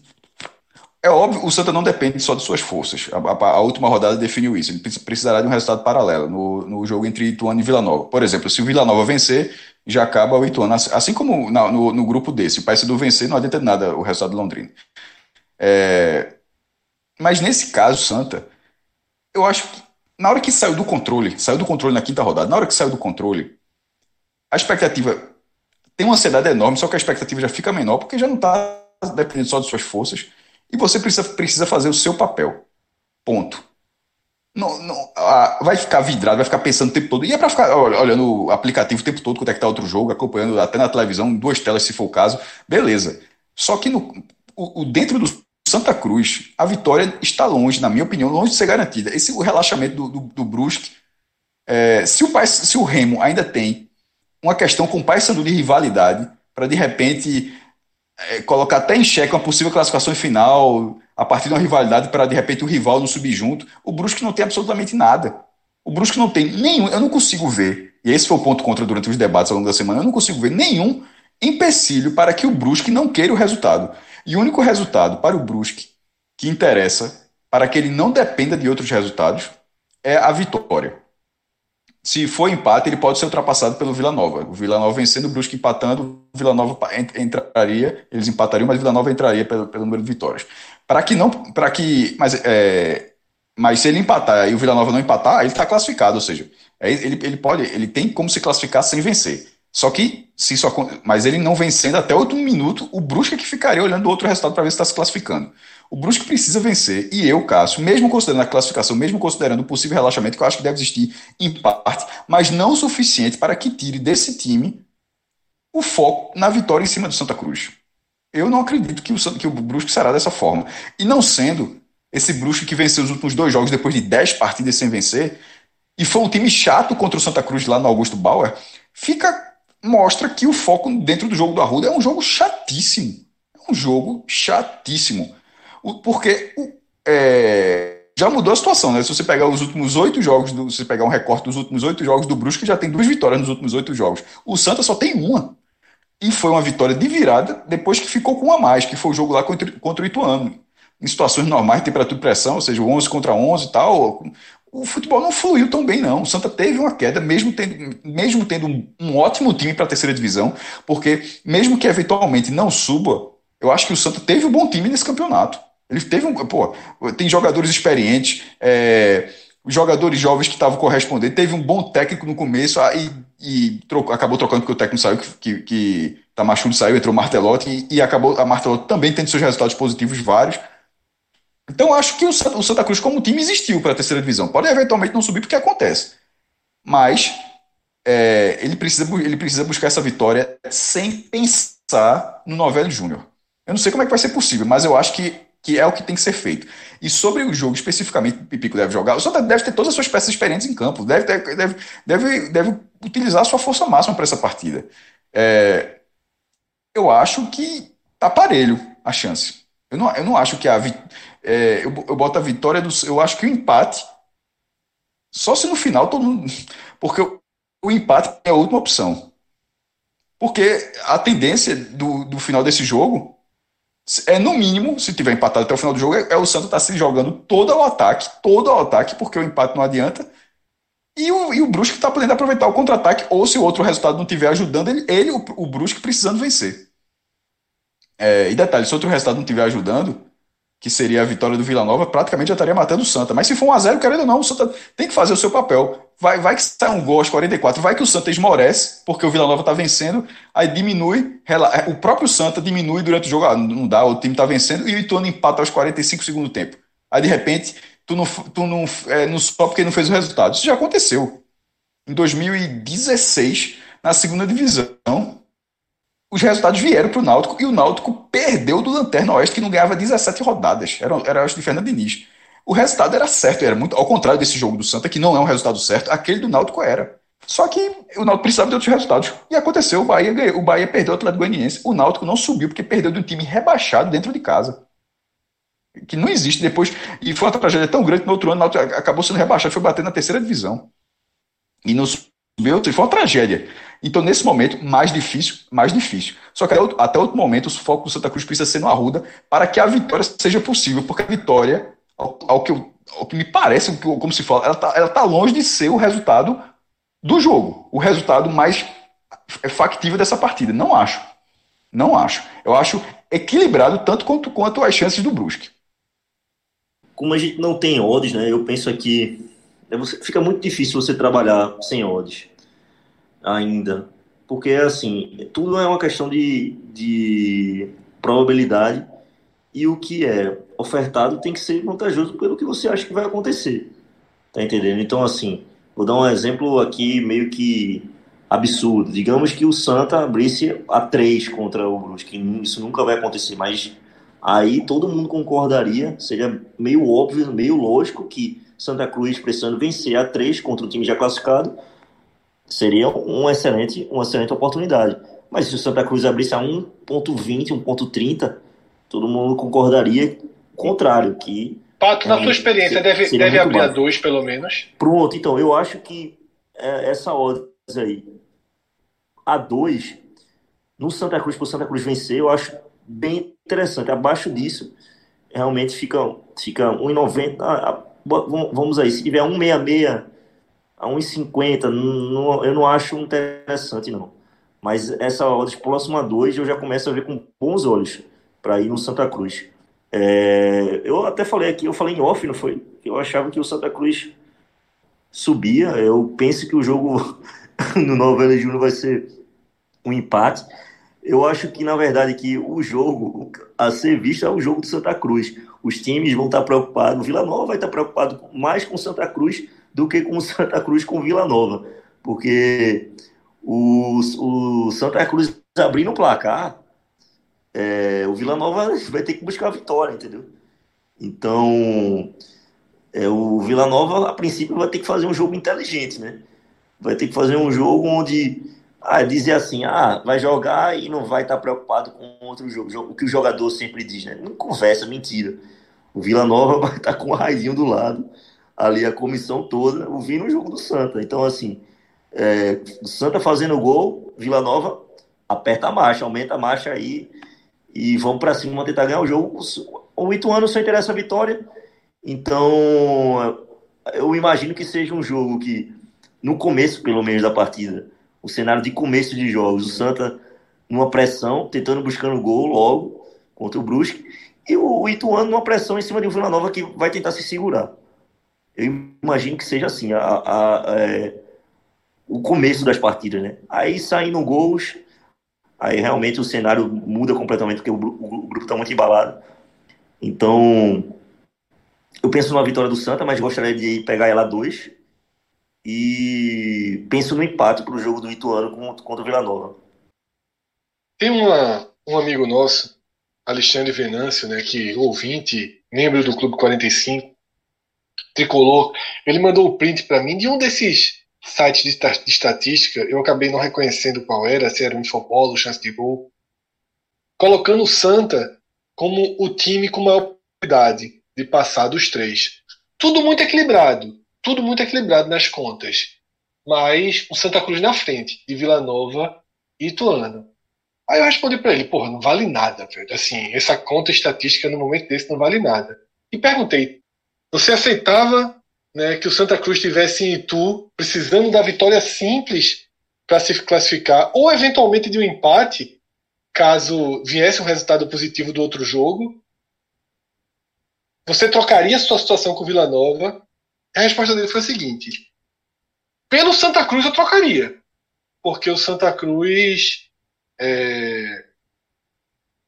É óbvio, o Santa não depende só de suas forças. A, a, a, última rodada definiu isso. Ele precisará de um resultado paralelo no, no jogo entre Ituano e Vila Nova. Por exemplo, se o Vila Nova vencer, já acaba o Ituano. Assim como na, no, no, grupo desse, o Paysandu vencer, não adianta nada o resultado do Londrina. É, mas nesse caso, Santa, eu acho que na hora que saiu do controle, saiu do controle na quinta rodada, na hora que saiu do controle, a expectativa tem uma ansiedade enorme, só que a expectativa já fica menor, porque já não está dependendo só de suas forças, e você precisa, precisa fazer o seu papel. Ponto. Não, não, vai ficar vidrado, vai ficar pensando o tempo todo. E é para ficar olhando o aplicativo o tempo todo, quando é que tá outro jogo, acompanhando até na televisão, duas telas se for o caso, beleza. Só que no, o, o dentro do Santa Cruz, a vitória está longe, na minha opinião, longe de ser garantida. Esse relaxamento do, do, do Brusque, é, se, o se o Remo ainda tem uma questão com o Paysandu de rivalidade, para de repente é, colocar até em xeque uma possível classificação final a partir de uma rivalidade para de repente o rival não subir junto, o Brusque não tem absolutamente nada. O Brusque não tem nenhum, eu não consigo ver, e esse foi o ponto contra durante os debates ao longo da semana, eu não consigo ver nenhum empecilho para que o Brusque não queira o resultado. E o único resultado para o Brusque que interessa, para que ele não dependa de outros resultados, é a vitória. Se for empate, ele pode ser ultrapassado pelo Vila Nova. O Vila Nova vencendo, o Brusque empatando, o Vila Nova entraria, eles empatariam, mas o Vila Nova entraria pelo, pelo número de vitórias. Para que não, para que, mas, é, mas se ele empatar o. Só que, se isso, mas ele não vencendo até outro minuto, o Brusque é que ficaria olhando o outro resultado para ver se está se classificando. O Brusque precisa vencer, e eu, Cássio, mesmo considerando a classificação, mesmo considerando o possível relaxamento, que eu acho que deve existir em parte, mas não o suficiente para que tire desse time o foco na vitória em cima do Santa Cruz. Eu não acredito que o, que o Brusque será dessa forma. E não sendo esse Brusque que venceu os últimos dois jogos depois de dez partidas sem vencer, e foi um time chato contra o Santa Cruz lá no Augusto Bauer, fica mostra que o foco dentro do jogo do Arruda é um jogo chatíssimo. É um jogo chatíssimo. Porque é, já mudou a situação, né? Se você pegar os últimos oito jogos, do, se você pegar um recorte dos últimos oito jogos do Brusque, já tem duas vitórias nos últimos oito jogos. O Santa só tem uma. E foi uma vitória de virada depois que ficou com uma a mais, que foi o jogo lá contra, contra o Ituano. Em situações normais, temperatura e pressão, ou seja, 11 contra 11 e tal, o futebol não fluiu tão bem, não. O Santa teve uma queda, mesmo tendo, mesmo tendo um, um ótimo time para a terceira divisão, porque mesmo que eventualmente não suba, eu acho que o Santa teve um bom time nesse campeonato. Ele teve um. Pô, tem jogadores experientes. É, jogadores jovens que estavam correspondendo. Teve um bom técnico no começo e, e trocou, acabou trocando porque o técnico saiu, que, que, Tamachulo saiu, entrou Martelotti e, e, acabou a Martelotti também tendo seus resultados positivos vários. Então acho que o, Santa Cruz como time existiu para a terceira divisão. Pode eventualmente não subir porque acontece. Mas é, ele, precisa, ele precisa buscar essa vitória sem pensar no Novelli Júnior. Eu não sei como é que vai ser possível, mas eu acho que, que é o que tem que ser feito. E sobre o jogo especificamente que o Pipico deve jogar, o Santa deve ter todas as suas peças experientes em campo, deve, deve, deve, deve utilizar a sua força máxima para essa partida. É, eu acho que tá parelho a chance. Eu não, eu não acho que a. É, eu, eu boto a vitória do. Eu acho que o empate. Só se no final todo mundo. Porque o, o empate é a última opção. Porque a tendência do, do final desse jogo é, no mínimo, se tiver empatado até o final do jogo, é, é o Santos estar tá se jogando todo ao ataque, todo ao ataque, porque o empate não adianta. E o, e o Brusque está podendo aproveitar o contra-ataque, ou se o outro resultado não estiver ajudando, ele, ele o, o Brusque, precisando vencer. É, e detalhe, se outro resultado não estiver ajudando, que seria a vitória do Vila Nova, praticamente já estaria matando o Santa. Mas se for um a 0 querendo ou não, o Santa tem que fazer o seu papel. Vai, vai que sai um gol aos 44, vai que o Santa esmorece, porque o Vila Nova está vencendo, aí diminui, é, o próprio Santa diminui durante o jogo, ah, não dá, o time está vencendo, e o Ituano empata aos 45 segundo tempo. Aí de repente, tu não, tu não, é, não só porque não fez o resultado. Isso já aconteceu. Em 2016, na segunda divisão, os resultados vieram para o Náutico e o Náutico perdeu do Lanterna Oeste, que não ganhava 17 rodadas. Era, era de Fernando Diniz. O resultado era certo, era muito ao contrário desse jogo do Santa, que não é um resultado certo, aquele do Náutico era. Só que o Náutico precisava de outros resultados. E aconteceu, o Bahia, ganhou, o Bahia perdeu o Atlético Goianiense. O Náutico não subiu porque perdeu de um time rebaixado dentro de casa. Que não existe depois. E foi uma tragédia tão grande que no outro ano o Náutico acabou sendo rebaixado, foi bater na terceira divisão. E não subiu, foi uma tragédia. Então, nesse momento, mais difícil, mais difícil. Só que até outro momento, o foco do Santa Cruz precisa ser no Arruda para que a vitória seja possível, porque a vitória, ao, ao que, eu, ao que me parece, como se fala, ela está tá longe de ser o resultado do jogo, o resultado mais factível dessa partida. Não acho. Não acho. Eu acho equilibrado tanto quanto, quanto as chances do Brusque. Como a gente não tem odds, né? Eu penso aqui. É, fica muito difícil você trabalhar sem odds ainda. Porque, assim, tudo é uma questão de, de probabilidade e o que é ofertado tem que ser vantajoso pelo que você acha que vai acontecer. Tá entendendo? Então, assim, vou dar um exemplo aqui meio que absurdo. Digamos que o Santa abrisse a 3 contra o Brusque. Isso nunca vai acontecer, mas aí todo mundo concordaria, seria meio óbvio, meio lógico que Santa Cruz precisando vencer a 3 contra o time já classificado seria um excelente, uma excelente oportunidade. Mas se o Santa Cruz abrisse a 1.20, 1.30, todo mundo concordaria contrário, que... Pato, na sua experiência, deve, deve abrir baixo. a 2, pelo menos? Pronto, então, eu acho que é, essa odds aí, a 2, no Santa Cruz, para o Santa Cruz vencer, eu acho bem interessante. Abaixo disso, realmente fica, fica 1,90. Vamos aí, se tiver 1,66 a 1,50, não, eu não acho interessante, não. Mas essa odds próxima a 2 eu já começo a ver com bons olhos para ir no Santa Cruz. É, eu até falei aqui, eu falei em off, não foi? Eu achava que o Santa Cruz subia. Eu penso que o jogo [LAUGHS] no Novela Júnior vai ser um empate. Eu acho que, na verdade, que o jogo a ser visto é o jogo do Santa Cruz. Os times vão estar preocupados, o Vila Nova vai estar preocupado mais com o Santa Cruz do que com o Santa Cruz com Vila Nova. Porque o, o Santa Cruz abrindo o placar, é, o Vila Nova vai ter que buscar a vitória, entendeu? Então, é, o Vila Nova, a princípio, vai ter que fazer um jogo inteligente, né? Vai ter que fazer um jogo onde ah, dizer assim, ah, vai jogar e não vai estar preocupado com outro jogo, o que o jogador sempre diz, né? Não conversa, mentira. O Vila Nova [LAUGHS] vai estar com o raizinho do lado ali a comissão toda ouvindo o jogo do Santa. Então, assim, é, Santa fazendo gol, Vila Nova aperta a marcha, aumenta a marcha aí e vamos para cima tentar ganhar o jogo. O Ituano só interessa a vitória, então eu imagino que seja um jogo que, no começo, pelo menos, da partida, o cenário de começo de jogos, o Santa numa pressão, tentando buscando gol logo contra o Brusque, e o, Ituano numa pressão em cima de um Vila Nova que vai tentar se segurar. Eu imagino que seja assim, a, a, a é, o começo das partidas, né? Aí saindo gols, aí realmente o cenário muda completamente, porque o, o, o grupo está muito embalado. Então, eu penso numa vitória do Santa, mas gostaria de pegar ela dois. E penso no empate para o jogo do Ituano contra o Vila Nova. Tem uma, um amigo nosso, Alexandre Venâncio, né, que ouvinte, membro do Clube 45, tricolor, ele mandou o print para mim de um desses sites de, de, estatística, eu acabei não reconhecendo qual era, se era o Infopolo, Chance de Gol, colocando o Santa como o time com maior probabilidade de passar dos três. Tudo muito equilibrado, tudo muito equilibrado nas contas. Mas o Santa Cruz na frente, de Vila Nova e Ituano. Aí eu respondi para ele, porra, não vale nada, velho. Assim, essa conta estatística no momento desse não vale nada. E perguntei, você aceitava né, que o Santa Cruz tivesse em Itu precisando da vitória simples para se classificar, ou eventualmente de um empate, caso viesse um resultado positivo do outro jogo? Você trocaria sua situação com o Vila Nova? A resposta dele foi a seguinte: pelo Santa Cruz eu trocaria, porque o Santa Cruz é,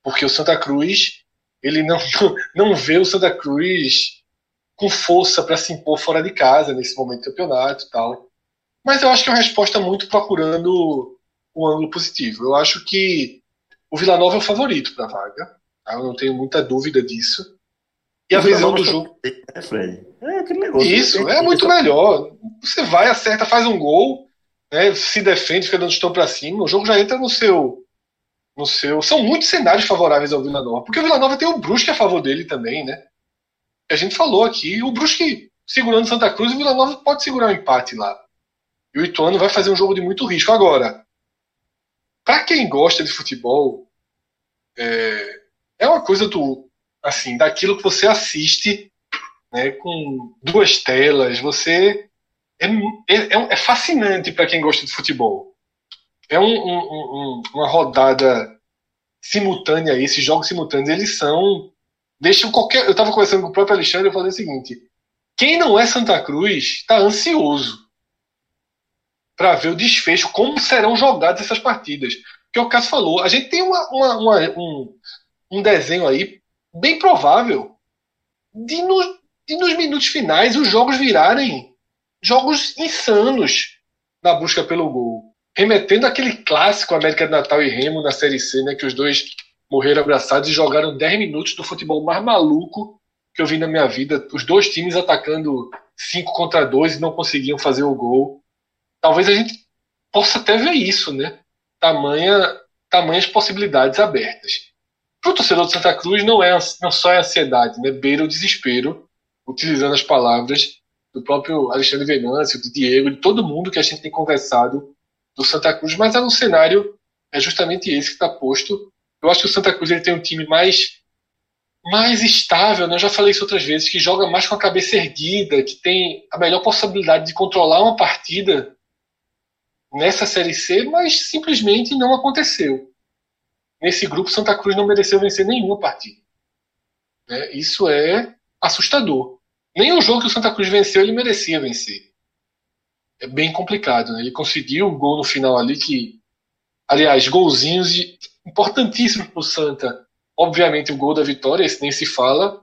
porque o Santa Cruz ele não, [LAUGHS] não vê o Santa Cruz com força para se impor fora de casa nesse momento do campeonato e tal. Mas eu acho que é uma resposta muito procurando o ângulo positivo. Eu acho que o Vila Nova é o favorito para a vaga. Tá? Eu não tenho muita dúvida disso. E a visão do jogo. É, Fred. É aquele negócio. Isso, é muito melhor. Você vai, acerta, faz um gol, né, se defende, fica dando estão para cima. O jogo já entra no seu. No seu. São muitos cenários favoráveis ao Vila Nova. Porque o Vila Nova tem o Brusque a favor dele também, né? A gente falou aqui, o Brusque segurando Santa Cruz, o Vila Nova pode segurar um empate lá. E o Ituano vai fazer um jogo de muito risco. Agora, para quem gosta de futebol, é, é uma coisa do assim, daquilo que você assiste né, com duas telas. Você é, é, é fascinante para quem gosta de futebol. É um, um, uma rodada simultânea. Esses jogos simultâneos eles são deixam qualquer. Eu estava conversando com o próprio Alexandre e falei o seguinte: quem não é Santa Cruz está ansioso para ver o desfecho, como serão jogadas essas partidas. Que o Cássio falou, a gente tem uma, uma, uma, um, um desenho aí bem provável de, no, de nos minutos finais os jogos virarem jogos insanos na busca pelo gol. Remetendo aquele clássico América de Natal e Remo na Série C, né, que os dois morreram abraçados e jogaram 10 minutos do futebol mais maluco que eu vi na minha vida. Os dois times atacando 5 contra 2 e não conseguiam fazer o gol. Talvez a gente possa até ver isso, né? Tamanha, tamanhas possibilidades abertas. Para o torcedor de Santa Cruz não é não só é ansiedade, né? beira o desespero, utilizando as palavras do próprio Alexandre Venâncio, do Diego, de todo mundo que a gente tem conversado do Santa Cruz, mas é um cenário, é justamente esse que está posto. Eu acho que o Santa Cruz ele tem um time mais mais estável, né? eu já falei isso outras vezes, que joga mais com a cabeça erguida, que tem a melhor possibilidade de controlar uma partida nessa Série C, mas simplesmente não aconteceu nesse grupo, Santa Cruz não mereceu vencer nenhuma partida. Né? Isso é assustador. Nem o jogo que o Santa Cruz venceu ele merecia vencer. É bem complicado. Né? Ele conseguiu um gol no final ali que, aliás, golzinhos importantíssimos para o Santa. Obviamente o gol da vitória, esse nem se fala,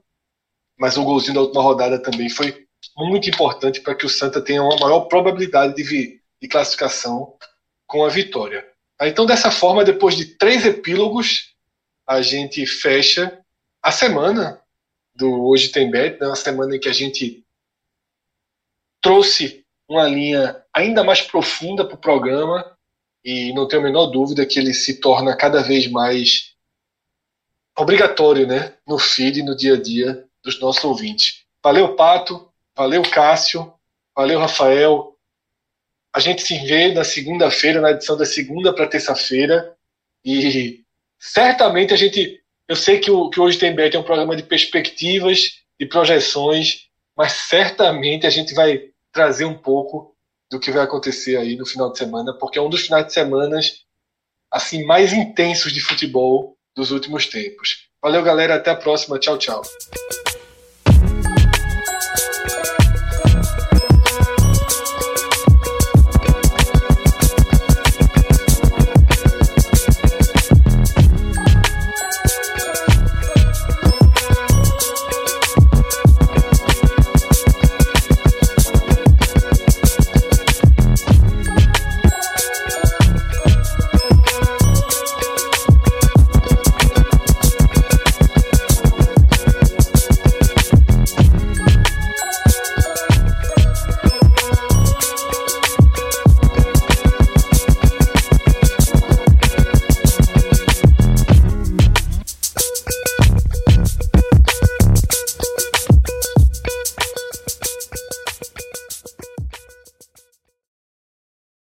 mas o golzinho da última rodada também foi muito importante para que o Santa tenha uma maior probabilidade de, de classificação com a vitória. Então, dessa forma, depois de três epílogos, a gente fecha a semana do Hoje Tem Bet, né? uma semana em que a gente trouxe uma linha ainda mais profunda para o programa e não tenho a menor dúvida que ele se torna cada vez mais obrigatório né? no feed, no dia a dia dos nossos ouvintes. Valeu, Pato, valeu, Cássio, valeu, Rafael, a gente se vê na segunda-feira, na edição da segunda para terça-feira. E certamente a gente. Eu sei que o que hoje tem Bet é um programa de perspectivas, de projeções, mas certamente a gente vai trazer um pouco do que vai acontecer aí no final de semana, porque é um dos finais de semana assim mais intensos de futebol dos últimos tempos. Valeu, galera, até a próxima. Tchau, tchau.